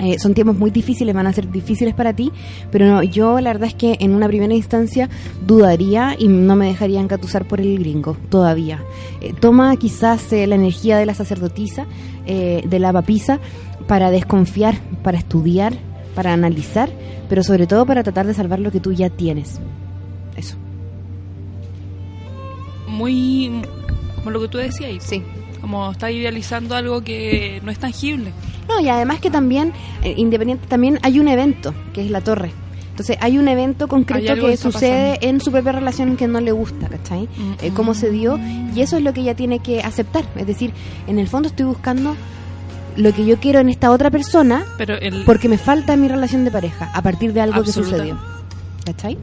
Eh, son tiempos muy difíciles, van a ser difíciles para ti, pero no, yo la verdad es que en una primera instancia dudaría y no me dejaría encatusar por el gringo, todavía. Eh, toma quizás eh, la energía de la sacerdotisa, eh, de la papisa, para desconfiar, para estudiar, para analizar, pero sobre todo para tratar de salvar lo que tú ya tienes. Eso. Muy. como lo que tú decías. Sí. Como está idealizando algo que no es tangible. No, y además que también, eh, independiente, también hay un evento, que es la torre. Entonces hay un evento concreto que sucede en su propia relación que no le gusta, ¿cachai? Eh, cómo se dio, y eso es lo que ella tiene que aceptar. Es decir, en el fondo estoy buscando lo que yo quiero en esta otra persona Pero el, porque me falta mi relación de pareja a partir de algo que sucedió. ¿Cachai?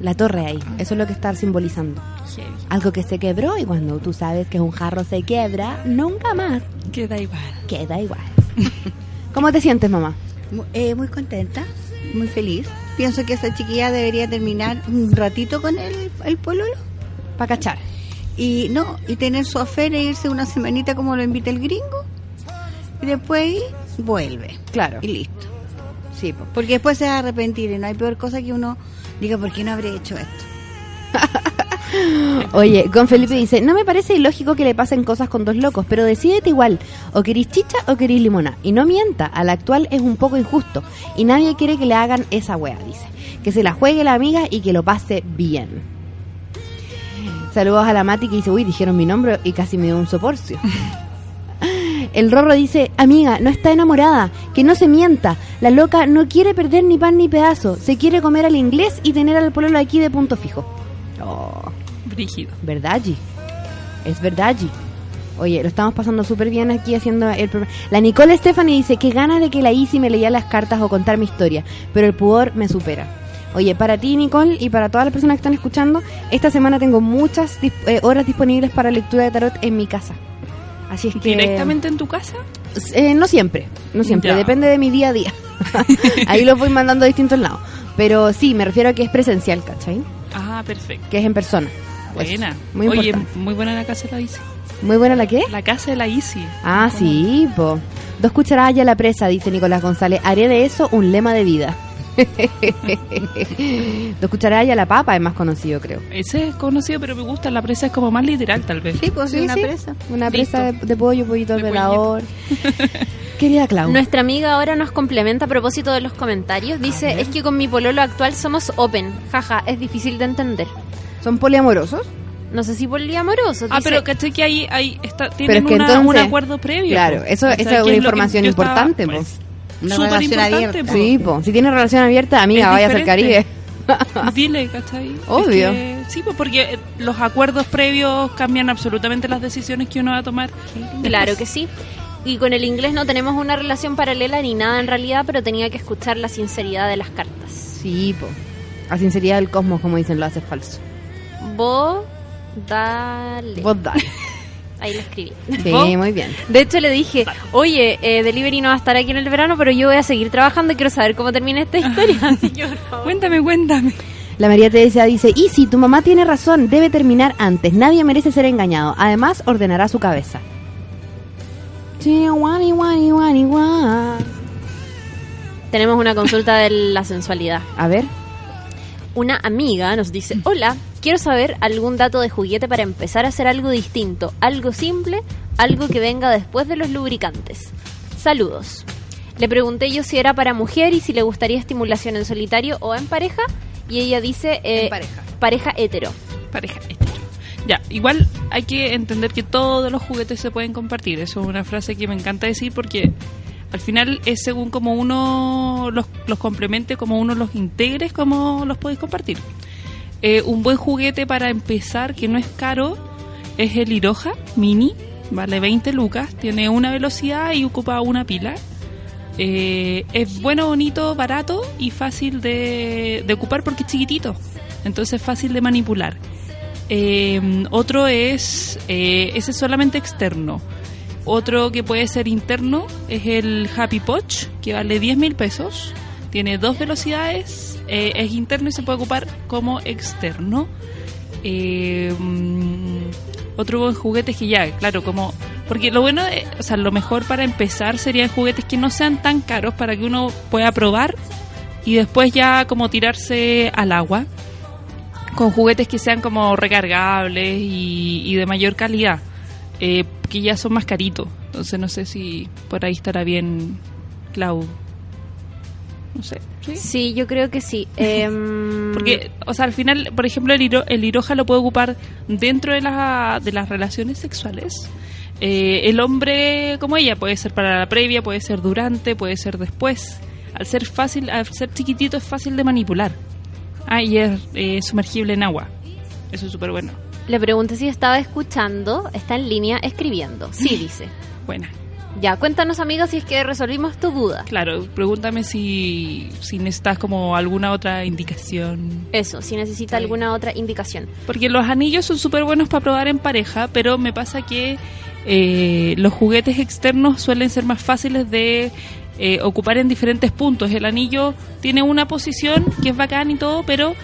La torre ahí, eso es lo que está simbolizando. Algo que se quebró y cuando tú sabes que un jarro se quiebra, nunca más queda igual. queda igual. ¿Cómo te sientes, mamá? Eh, muy contenta, muy feliz. Pienso que esa chiquilla debería terminar un ratito con el, el pololo. Para cachar. Y no, y tener su afuera e irse una semanita como lo invita el gringo. Y después vuelve. Claro. Y listo. Sí, po. Porque después se va a arrepentir y no hay peor cosa que uno diga, ¿por qué no habré hecho esto? Oye, con Felipe dice, no me parece ilógico que le pasen cosas con dos locos, pero decídete igual, o querís chicha o querís limona. Y no mienta, al actual es un poco injusto. Y nadie quiere que le hagan esa wea, dice. Que se la juegue la amiga y que lo pase bien. Saludos a la Mati que dice, uy, dijeron mi nombre y casi me dio un soporcio. El Rorro dice, amiga, no está enamorada, que no se mienta. La loca no quiere perder ni pan ni pedazo. Se quiere comer al inglés y tener al pololo aquí de punto fijo. Oh, Brígido. ¿Verdad, G? Es verdad, G. Oye, lo estamos pasando súper bien aquí haciendo el programa. La Nicole Stephanie dice que ganas de que la Isi me leyera las cartas o contar mi historia, pero el pudor me supera. Oye, para ti, Nicole, y para todas las personas que están escuchando, esta semana tengo muchas eh, horas disponibles para lectura de tarot en mi casa. Así es que... ¿Directamente en tu casa? Eh, no siempre, no siempre, Ya. depende de mi día a día. Ahí los voy mandando a distintos lados. Pero sí, me refiero a que es presencial, ¿cachai? Ah, perfecto. Que es en persona. Buena. Eso, muy Oye, importante. muy buena la casa de la Isi. ¿Muy buena la qué? La casa de la Isi. Ah, sí, po. Dos cucharadas y a la presa, dice Nicolás González. Haré de eso un lema de vida. Dos cucharadas y a la papa es más conocido, creo. Ese es conocido, pero me gusta. La presa es como más literal, tal vez. Sí, pues Sí, una sí. presa. Una Listo. presa de, de pollo, pollito De velador. Querida Clau. Nuestra amiga ahora nos complementa a propósito de los comentarios. Dice, es que con mi pololo actual somos open. Jaja, es difícil de entender. ¿Son poliamorosos? No sé si poliamoroso. Ah, dice- pero caché que ahí, ahí está, Pero tienen es que una- entonces- un acuerdo previo. Claro, eso- O sea, esa es una información yo estaba, importante, po. pues, Una súper relación importante, abierta. po. Sí, po. Si tiene relación abierta, amiga, Es vaya al Caribe. Dile, ¿cachai? Es Obvio. que- sí, pues porque eh, los acuerdos previos cambian absolutamente las decisiones que uno va a tomar. Claro que sí. Y con el inglés no tenemos una relación paralela ni nada en realidad, pero tenía que escuchar la sinceridad de las cartas. Sí, po. La sinceridad del cosmos, como dicen, lo hace falso. Vos, dale. Vos dale. Ahí lo escribí. Sí, Vos- muy bien. De hecho, le dije, oye, eh, Delivery no va a estar aquí en el verano, pero yo voy a seguir trabajando y quiero saber cómo termina esta historia. Así que, por favor. Cuéntame, cuéntame. La María Teresa dice, y si tu mamá tiene razón, debe terminar antes. Nadie merece ser engañado. Además, ordenará su cabeza. Tenemos una consulta de la sensualidad. A ver. Una amiga nos dice, hola, quiero saber algún dato de juguete para empezar a hacer algo distinto, algo simple, algo que venga después de los lubricantes. Saludos. Le pregunté yo si era para mujer y si le gustaría estimulación en solitario o en pareja, y ella dice eh, En pareja. pareja hetero. Pareja hetero. Ya, igual hay que entender que todos los juguetes se pueden compartir. Eso es una frase que me encanta decir porque al final es según como uno los, los complemente, como uno los integres, como los podéis compartir. Eh, un buen juguete para empezar, que no es caro, es el Iroha Mini. Vale 20 lucas, tiene una velocidad y ocupa una pila. Eh, es bueno, bonito, barato y fácil de, de ocupar porque es chiquitito. Entonces es fácil de manipular. Eh, otro es, ese es solamente externo. Otro que puede ser interno es el Happy Poch, que vale 10 mil pesos. Tiene dos velocidades, eh, es interno y se puede ocupar como externo. Eh, mm, otro buen juguete es que ya, claro, como... Porque lo bueno, o sea, lo mejor para empezar serían juguetes que no sean tan caros para que uno pueda probar y después ya como tirarse al agua con juguetes que sean como recargables y, y de mayor calidad, eh, que ya son más caritos. Entonces no sé si por ahí estará bien, Clau. No sé. ¿sí? Sí, yo creo que sí. Em, Porque, o sea, al final, por ejemplo, el, hiro- el hiroja lo puede ocupar dentro de, la- de las relaciones sexuales. Eh, el hombre, como ella, puede ser para la previa, puede ser durante, puede ser después. Al ser fácil, al ser chiquitito es fácil de manipular. Ah, y es eh, sumergible en agua. Eso es súper bueno. Le pregunté si estaba escuchando, está en línea escribiendo. Sí, dice. Buena. Ya, cuéntanos, amiga, si es que resolvimos tu duda. Claro, pregúntame si, si necesitas como alguna otra indicación. Eso, si necesita alguna otra indicación. Porque los anillos son súper buenos para probar en pareja, pero me pasa que eh, los juguetes externos suelen ser más fáciles de eh, ocupar en diferentes puntos. El anillo tiene una posición que es bacán y todo, pero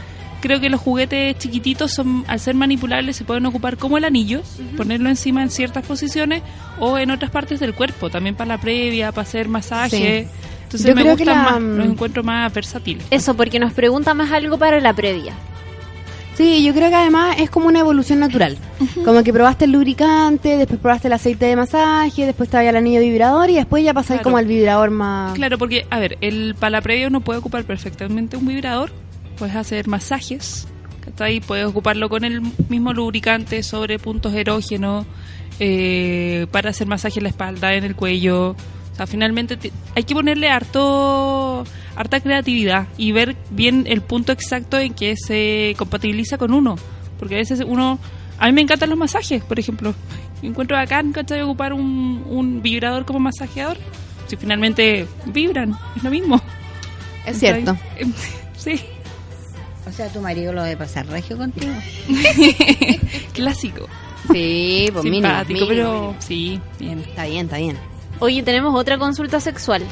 creo que los juguetes chiquititos son al ser manipulables se pueden ocupar como el anillo, ponerlo encima en ciertas posiciones o en otras partes del cuerpo, también para la previa, para hacer masaje. Sí. Entonces Yo me creo que gustan la- más, los encuentro más versátiles. Eso, porque nos pregunta más algo para la previa. Sí, yo creo que además es como una evolución natural. Como que probaste el lubricante, después probaste el aceite de masaje, después te vaya el anillo vibrador y después ya pasáis Claro. como al vibrador más... Claro, porque, a ver, el, para la previa uno puede ocupar perfectamente un vibrador, puedes hacer masajes, ¿cachai? Puedes ocuparlo con el mismo lubricante sobre puntos erógenos, eh, para hacer masaje en la espalda, en el cuello. O sea, finalmente te- hay que ponerle harto, harta creatividad y ver bien el punto exacto en que se compatibiliza con uno. Porque a veces uno... A mí me encantan los masajes, por ejemplo. Encuentro bacán, ¿cachai? Ocupar un, un vibrador como masajeador. Si finalmente vibran, es lo mismo. Es cierto. Sí. O sea, tu marido lo debe pasar regio contigo. Clásico. Sí, pues Simpático, mínimo, pero mínimo. sí, bien. Está bien, está bien. Oye, tenemos otra consulta sexual.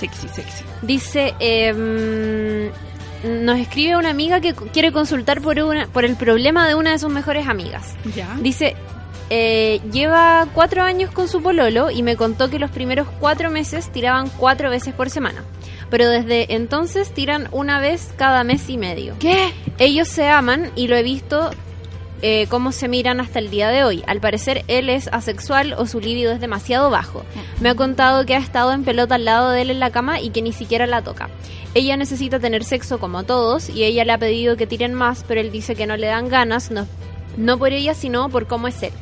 Sexy, sexy. Dice, em, nos escribe una amiga que quiere consultar por, una, por el problema de una de sus mejores amigas. Ya. Dice, eh, lleva cuatro años con su pololo y me contó que los primeros cuatro meses tiraban cuatro veces por semana. Pero desde entonces tiran una vez cada mes y medio. ¿Qué? Ellos se aman y lo he visto eh, cómo se miran hasta el día de hoy. Al parecer él es asexual o su libido es demasiado bajo. Me ha contado que ha estado en pelota al lado de él en la cama y que ni siquiera la toca. Ella necesita tener sexo como todos y ella le ha pedido que tiren más, pero él dice que no le dan ganas, no, no por ella, sino por cómo es él.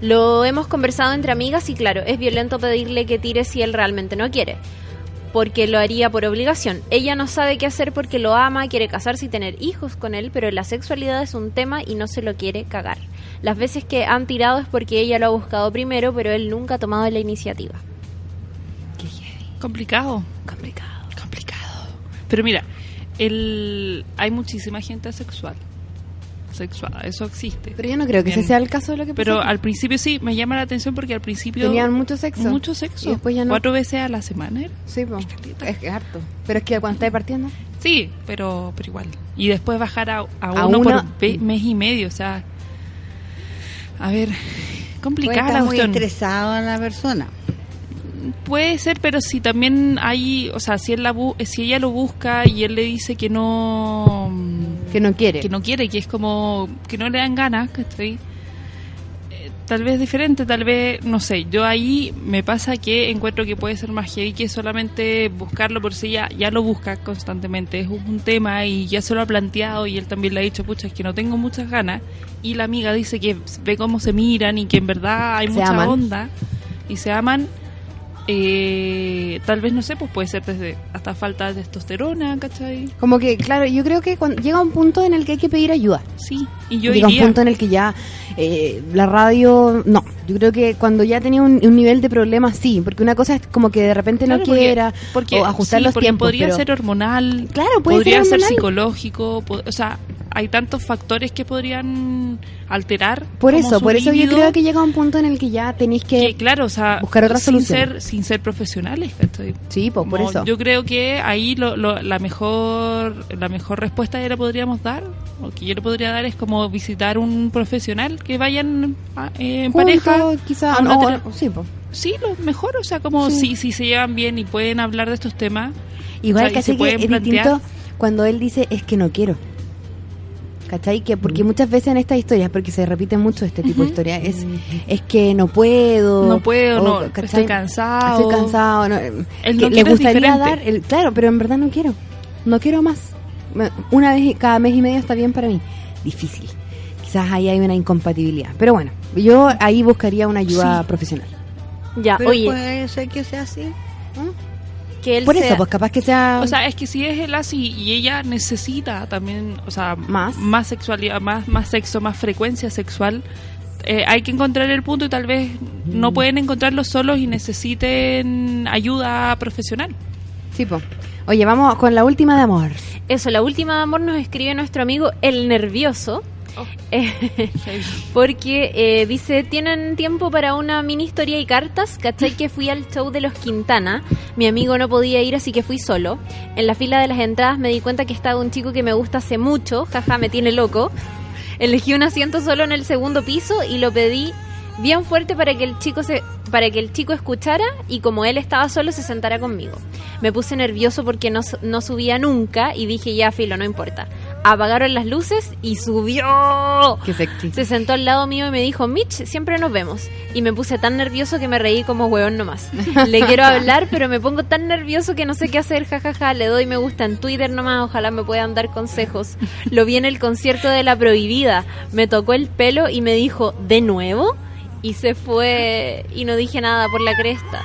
Lo hemos conversado entre amigas y claro, es violento pedirle que tire si él realmente no quiere. Porque lo haría por obligación. Ella no sabe qué hacer porque lo ama, quiere casarse y tener hijos con él, pero la sexualidad es un tema y no se lo quiere cagar. Las veces que han tirado es porque ella lo ha buscado primero, pero él nunca ha tomado la iniciativa. Complicado. Complicado. Complicado. Pero mira, el, hay muchísima gente asexual. Sexuada, eso existe. Pero yo no creo que ese sea el caso de lo que Pero pasó. al principio sí, me llama la atención porque al principio... Tenían mucho sexo. Mucho sexo. Y después ya no. Cuatro veces a la semana. Sí, po. es que harto. Pero es que cuando estáis partiendo. Sí, pero, pero igual. Y después bajar a, a A uno una- por mes y medio, o sea... A ver, complicada la muy cuestión. estresado la persona. Puede ser, pero si también hay, o sea, si él la bu- si ella lo busca y él le dice que no que no quiere, que no quiere, que es como que no le dan ganas, ¿cachai? Eh, Tal vez diferente, tal vez, no sé, yo ahí me pasa que encuentro que puede ser más heavy que solamente buscarlo por si ella ya lo busca constantemente, es un tema y ya se lo ha planteado y él también le ha dicho, pucha, es que no tengo muchas ganas y la amiga dice que ve cómo se miran y que en verdad hay Se mucha aman. onda y se aman eh, tal vez no sé, pues puede ser desde hasta falta de testosterona, ¿cachai? Como que, claro, yo creo que cuando, llega un punto en el que hay que pedir ayuda. Sí, y yo llega iría. un punto en el que ya eh, la radio, no, yo creo que cuando ya tenía un, un nivel de problema, sí, porque una cosa es como que de repente Claro, no porque- quiera porque, o ajustar sí, los porque tiempos. podría pero- ser hormonal, Claro, puede podría ser psicológico, o sea, hay tantos factores que podrían alterar. Por eso, por eso yo creo que llega un punto en el que ya tenéis que, que, claro, o sea, buscar otra sin solución. ser, sin ser profesionales. Sí, pues por eso. Yo creo que ahí lo, lo- la mejor la mejor respuesta que le podríamos dar, o que yo le podría dar es como visitar un profesional que vayan a- eh, en pareja. quizá, a una no, tera- sí, pues. Sí, lo mejor, o sea, como Sí. si, si se llevan bien y pueden hablar de estos temas. Igual, o sea, ¿cachai? se Que pueden es plantear. distinto cuando él dice es que no quiero. ¿Cachai? Que Mm. porque muchas veces en estas historias, porque se repite mucho este tipo de historias, es, es que no puedo. No puedo, o, no, ¿cachai? estoy cansado. Estoy cansado. no, eh, El que no le quiero es gustaría dar, el, claro, pero en verdad no quiero. No quiero más. Una vez cada mes y medio está bien para mí. Difícil. Quizás ahí hay una incompatibilidad. Pero bueno, yo ahí buscaría una ayuda Sí. profesional. Ya, Pero oye, puede ser que sea así. Que él Por sea- eso, pues capaz que sea... O sea, es que si es él así y ella necesita también, o sea, Más. más sexualidad, más, más sexo, más frecuencia sexual, eh, hay que encontrar el punto y tal vez Mm. no pueden encontrarlo solos y necesiten ayuda profesional. Sí, po. Oye, vamos con la última de amor. Eso, la última de amor nos escribe nuestro amigo El Nervioso. Porque eh, dice, ¿tienen tiempo para una mini historia y cartas? ¿Cachai que fui al show de los Quintana? Mi amigo no podía ir, así que fui solo. En la fila de las entradas me di cuenta que estaba un chico que me gusta hace mucho, jaja, me tiene loco. Elegí un asiento solo en el segundo piso y lo pedí bien fuerte para que el chico se para que el chico escuchara y como él estaba solo se sentara conmigo. Me puse nervioso porque no, no subía nunca y dije ya filo, no importa. Apagaron las luces y subió. Qué sexy. Se sentó al lado mío y me dijo, Mitch, siempre nos vemos. Y me puse tan nervioso que me reí como hueón nomás. Le quiero hablar, pero me pongo tan nervioso que no sé qué hacer, jajaja. Le doy me gusta en Twitter nomás, ojalá me puedan dar consejos. Lo vi en el concierto de La Prohibida. Me tocó el pelo y me dijo, ¿de nuevo? Y se fue y no dije nada por la cresta.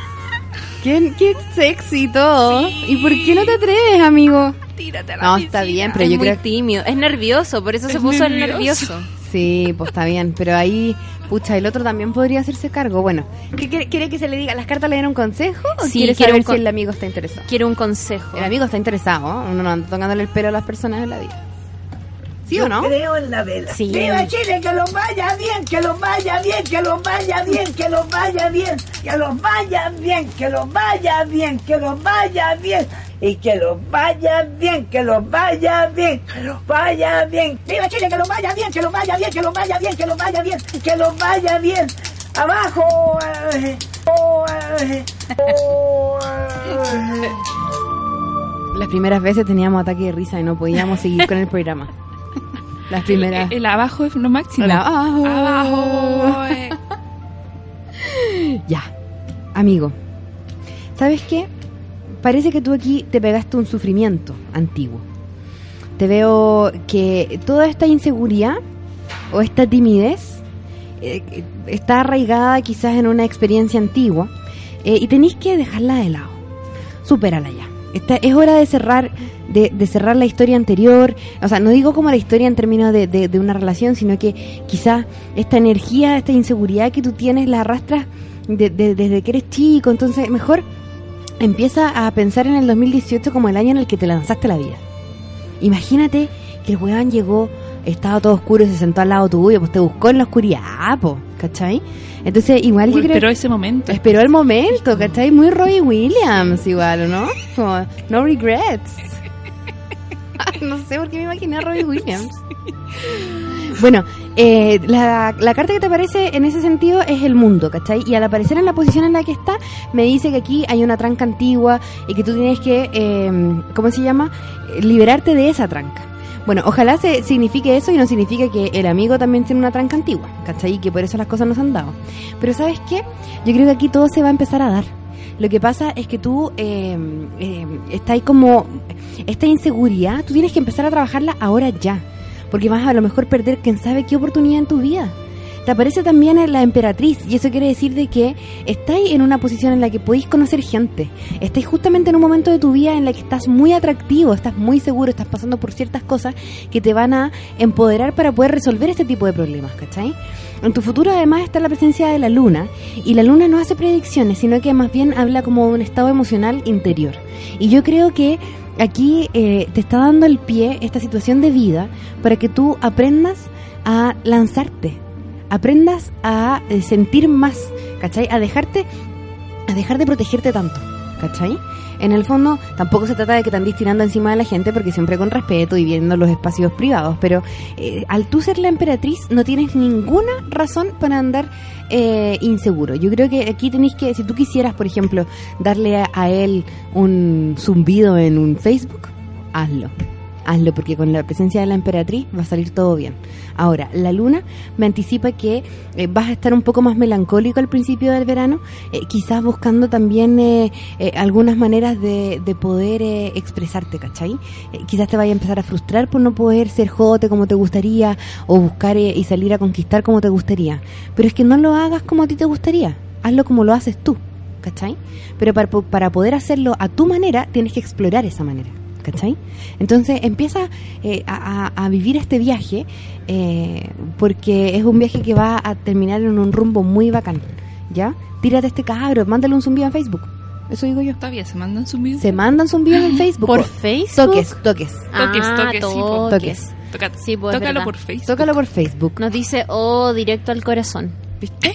Qué, qué sexy todo. ¿Y por qué no te atreves, amigo? Tírate a No, está bien, pero es yo muy creo tímido, es nervioso, por eso se puso el nervioso. nervioso. Sí, pues está bien, pero ahí, pucha, el otro también podría hacerse cargo. Bueno, ¿qué quiere, quiere que se le diga? ¿Las cartas le dieron un consejo o Sí, quiere quiero saber si el amigo está interesado? Quiero un consejo. El amigo está interesado, ¿eh? uno no anda tocándole el pelo a las personas en la vida. ¿Sí Yo o no? creo en la vela. Sí. ¡Viva Chile! ¡Que los vaya bien! ¡Que los vaya bien! ¡Que los vaya bien! ¡Que los vaya bien! ¡Que los vaya bien! ¡Que los vaya bien! ¡Que los vaya bien! Y que los vaya bien, que los vaya bien, que los vaya bien. ¡Viva Chile! ¡Que los vaya bien! ¡Que los vaya bien! ¡Que los vaya bien! ¡Que los vaya bien! ¡Que los vaya bien! ¡Abajo! eh, oh, eh, oh, eh. Las primeras veces teníamos ataque de risa y no podíamos seguir con el programa. Las primeras. El, el abajo es lo máximo. El abajo. Abajo, eh. Ya, amigo. ¿Sabes qué? Parece que tú aquí te pegaste un sufrimiento antiguo. Te veo que toda esta inseguridad o esta timidez eh, está arraigada quizás en una experiencia antigua eh, y tenéis que dejarla de lado. supérala ya. Esta, es hora de cerrar de, cerrar la historia anterior. O sea, no digo como la historia en términos de, de- una relación, sino que quizás esta energía, esta inseguridad que tú tienes la arrastras de- de- desde que eres chico. Entonces, mejor empieza a pensar en el 2018 como el año en el que te lanzaste la vida. Imagínate que el weón llegó, estaba todo oscuro y se sentó al lado tuyo, pues te buscó en la oscuridad, po, ¿cachai? Entonces, igual yo creo... esperó ese momento. Esperó el momento, ¿cachai? Muy Robbie Williams igual, ¿o ¿no? Como, no regrets. no sé por qué me imaginé a Robbie Williams. Bueno, eh, la, la carta que te aparece en ese sentido es el mundo, ¿cachai? Y al aparecer en la posición en la que está, me dice que aquí hay una tranca antigua y que tú tienes que, eh, ¿cómo se llama? Eh, Liberarte de esa tranca. Bueno, ojalá se signifique eso y no signifique que el amigo también tiene una tranca antigua, ¿cachai? Y que por eso las cosas no se han dado. Pero ¿sabes qué? Yo creo que aquí todo se va a empezar a dar. Lo que pasa es que tú eh, eh, está ahí como esta inseguridad, tú tienes que empezar a trabajarla ahora ya, porque vas a lo mejor perder quién sabe qué oportunidad en tu vida. Te aparece también la emperatriz y eso quiere decir de que estáis en una posición en la que podéis conocer gente. Estáis justamente en un momento de tu vida en la que estás muy atractivo, estás muy seguro, estás pasando por ciertas cosas que te van a empoderar para poder resolver este tipo de problemas, ¿cachai? En tu futuro además está la presencia de la luna y la luna no hace predicciones, sino que más bien habla como de un estado emocional interior. Y yo creo que aquí eh, te está dando el pie esta situación de vida para que tú aprendas a lanzarte, aprendas a eh, sentir más, ¿cachai? A dejarte, a dejar de protegerte tanto, ¿cachai? En el fondo, tampoco se trata de que te andes tirando encima de la gente, porque siempre con respeto y viendo los espacios privados, pero eh, al tú ser la emperatriz, no tienes ninguna razón para andar eh, inseguro. Yo creo que aquí tenéis que, si tú quisieras, por ejemplo, darle a, a él un zumbido en un Facebook, hazlo. Hazlo, porque con la presencia de la emperatriz va a salir todo bien. Ahora, la luna me anticipa que eh, vas a estar un poco más melancólico al principio del verano, eh, quizás buscando también eh, eh, algunas maneras de, de poder expresarte, ¿cachai? Quizás te vaya a empezar a frustrar por no poder ser jote como te gustaría o buscar y salir a conquistar como te gustaría. Pero es que no lo hagas como a ti te gustaría, hazlo como lo haces tú, ¿cachai? Pero para, para poder hacerlo a tu manera, tienes que explorar esa manera. ¿Cachai? Entonces empieza eh, a, vivir este viaje eh, porque es un viaje que va a terminar en un rumbo muy bacán, ¿ya? Tírate este cabro, mándale un zumbido en Facebook. Eso digo yo. Todavía se mandan zumbidos. Se mandan zumbidos en Facebook. ¿Por po. Facebook? Toques, toques. Toques, Ah, toques, sí, po. Toques. Toca- Sí, pues, es tócalo por Facebook. Tócalo por Facebook. Nos dice, oh, directo al corazón. ¿Viste?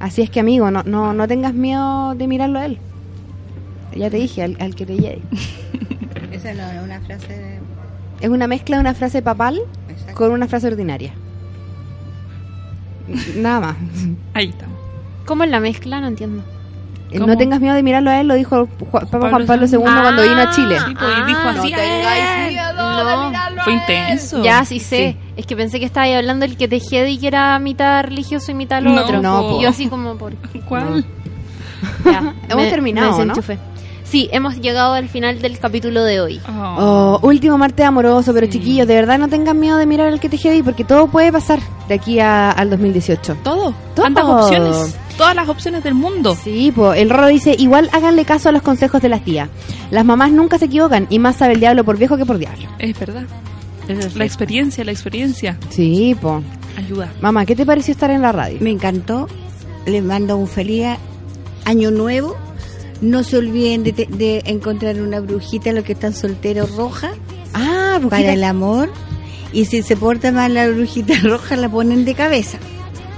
Así es que, amigo, no, no, no tengas miedo de mirarlo a él. Ya te dije, al, al que te llegue. Esa no es una frase de... Es una mezcla de una frase papal Exacto. con una frase ordinaria. Nada más. Ahí estamos. ¿Cómo es la mezcla? No entiendo. El ¿Cómo? No tengas miedo de mirarlo a él, lo dijo Ju- Papa Pablo Juan Pablo II II. cuando vino a Chile. Sí, pues, y dijo Ah, así. no tengáis miedo de Fue intenso. Ya, sí sé. Es que pensé que estaba ahí hablando el que te y que era mitad religioso y mitad lo No, otro. no, po. Y yo así como por... ¿Cuál? Ya, Hemos terminado, ¿no? Sí, hemos llegado al final del capítulo de hoy. Oh. Oh, último martes amoroso, pero chiquillos, de verdad no tengan miedo de mirar al que te heavy porque todo puede pasar de aquí a- al 2018. Todo. Tantas opciones. Todas las opciones del mundo. Sí, pues el Roro dice, igual háganle caso a los consejos de las tías. Las mamás nunca se equivocan y más sabe el diablo por viejo que por diablo. Es verdad. La experiencia, la experiencia. Sí, pues. Ayuda. Mamá, ¿qué te pareció estar en la radio? Me encantó. Les mando un feliz año nuevo. No se olviden de, te- de encontrar una brujita, los que están solteros, roja, Ah, brujita. para el amor. Y si se porta mal la brujita roja, la ponen de cabeza.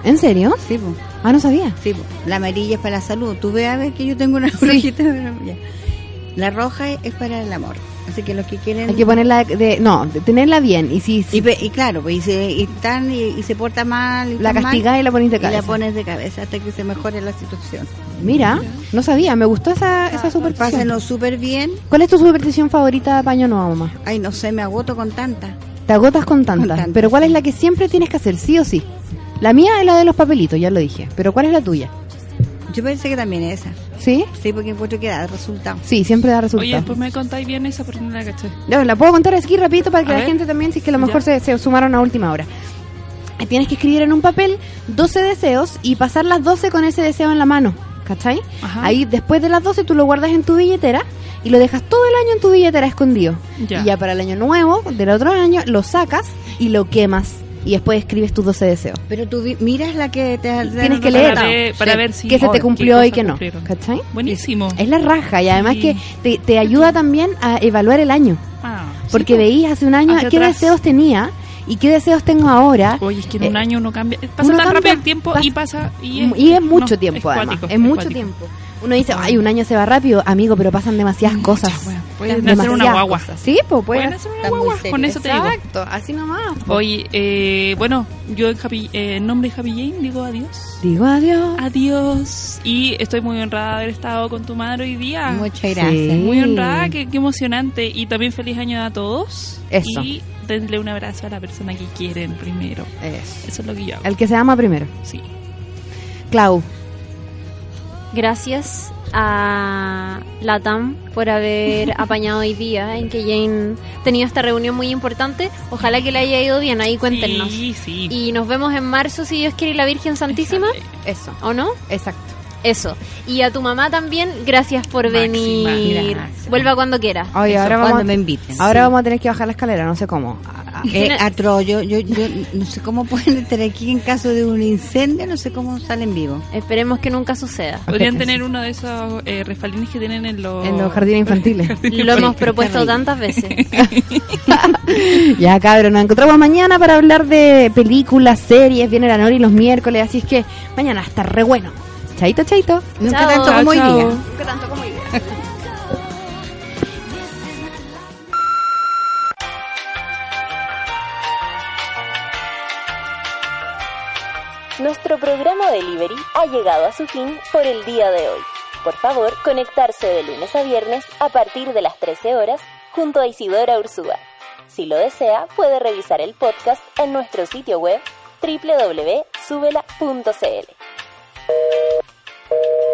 ¿En serio? Sí, po. Ah, no sabía. Sí, po. la amarilla es para la salud. Tú ve a ver que yo tengo una brujita. pero ya. La roja es para el amor. Así que los que quieren... Hay que ponerla de, no, de tenerla bien y si, si Y, claro, pues y se, y están y, y se porta mal. Y la castigás y la pones de y la cabeza. pones de cabeza hasta que se mejore la situación. Mira, no sabía, me gustó esa, esa superstición. Pásenlo súper bien. ¿Cuál es tu superstición favorita de año nuevo, mamá? Ay, no sé, me agoto con tanta. Te agotas con tantas, tantas, pero ¿cuál es la que siempre tienes que hacer, sí o sí? La mía es la de los papelitos, ya lo dije, pero ¿cuál es la tuya? Yo pensé que también es esa. ¿Sí? Sí, porque encuentro que da resultado. Sí, siempre da Oye, resultado. después me contáis bien esa porque no la caché. Ya, la puedo contar aquí rapidito para que A la ver. gente también, si es que a lo mejor se, se sumaron a última hora. Tienes que escribir en un papel 12 deseos y pasar las 12 con ese deseo en la mano. ¿cachai? Ajá. Ahí después de las 12 tú lo guardas en tu billetera y lo dejas todo el año en tu billetera escondido. Ya. Y ya para el año nuevo, del otro año, lo sacas y lo quemas. Y después escribes tus 12 deseos. Pero tú miras la que te Tienes que leer. Para ver, para ver si que se te qué cumplió y que no. ¿Cachai? Buenísimo. Es la raja y además Sí. que te, te ayuda también a evaluar el año. Ah, sí, Porque po. veís hace un año Hacia qué atrás. deseos tenía y qué deseos tengo ahora. Oye, es que en un Eh, año uno cambia. Pasa uno tan cambia- rápido el tiempo y pas- pasa. Y Y es, es, mucho no, tiempo, es además. cuático, Es mucho cuático. tiempo. Uno dice, ay, un año se va rápido, amigo, pero pasan demasiadas cosas. Pueden Demasiadas hacer una guagua. cosas. Sí, pues pueden Pueden hacer una guagua. Con eso te digo. Exacto, así nomás. po. Oye, eh, bueno, yo en, Happy- eh, en nombre de Happy Jane digo adiós. Digo adiós. Adiós. Y estoy muy honrada de haber estado con tu madre hoy día. Muchas gracias. Sí. Muy honrada, qué, qué emocionante. Y también feliz año a todos. Eso. Y denle un abrazo a la persona que quieren primero. Eso. Eso es lo que yo hago. El que se ama primero. Sí. Clau. Gracias a Latam por haber apañado hoy día en que Jane tenía esta reunión muy importante. Ojalá que le haya ido bien, ahí cuéntenos. Sí, sí. Y nos vemos en marzo, si Dios quiere, y la Virgen Santísima, Eso. ¿o no? Exacto. Eso. Y a tu mamá también, gracias por Máxima. venir. Gracias. Vuelva cuando quiera. Oye, Eso, ahora cuando vamos, me inviten. ahora Sí. vamos a tener que bajar la escalera, no sé cómo. Eh, atroz, yo, yo, yo no sé cómo pueden estar aquí en caso de un incendio, no sé cómo salen vivos. Esperemos que nunca suceda. Podrían tener uno de esos eh, refalines que tienen en los... En los jardines infantiles. Lo hemos propuesto tantas veces. ya, cabrón, nos encontramos mañana para hablar de películas, series, viene la Nori los miércoles, así es que mañana está re bueno. Chaito, chaito. Nunca Chao. tanto como hoy día. chao. Nunca tanto como idea. Nuestro programa Delivery ha llegado a su fin por el día de hoy. Por favor, conectarse de lunes a viernes a partir de las 13 horas junto a Isidora Ursúa. Si lo desea, puede revisar el podcast en nuestro sitio web www.subela.cl. Thank you.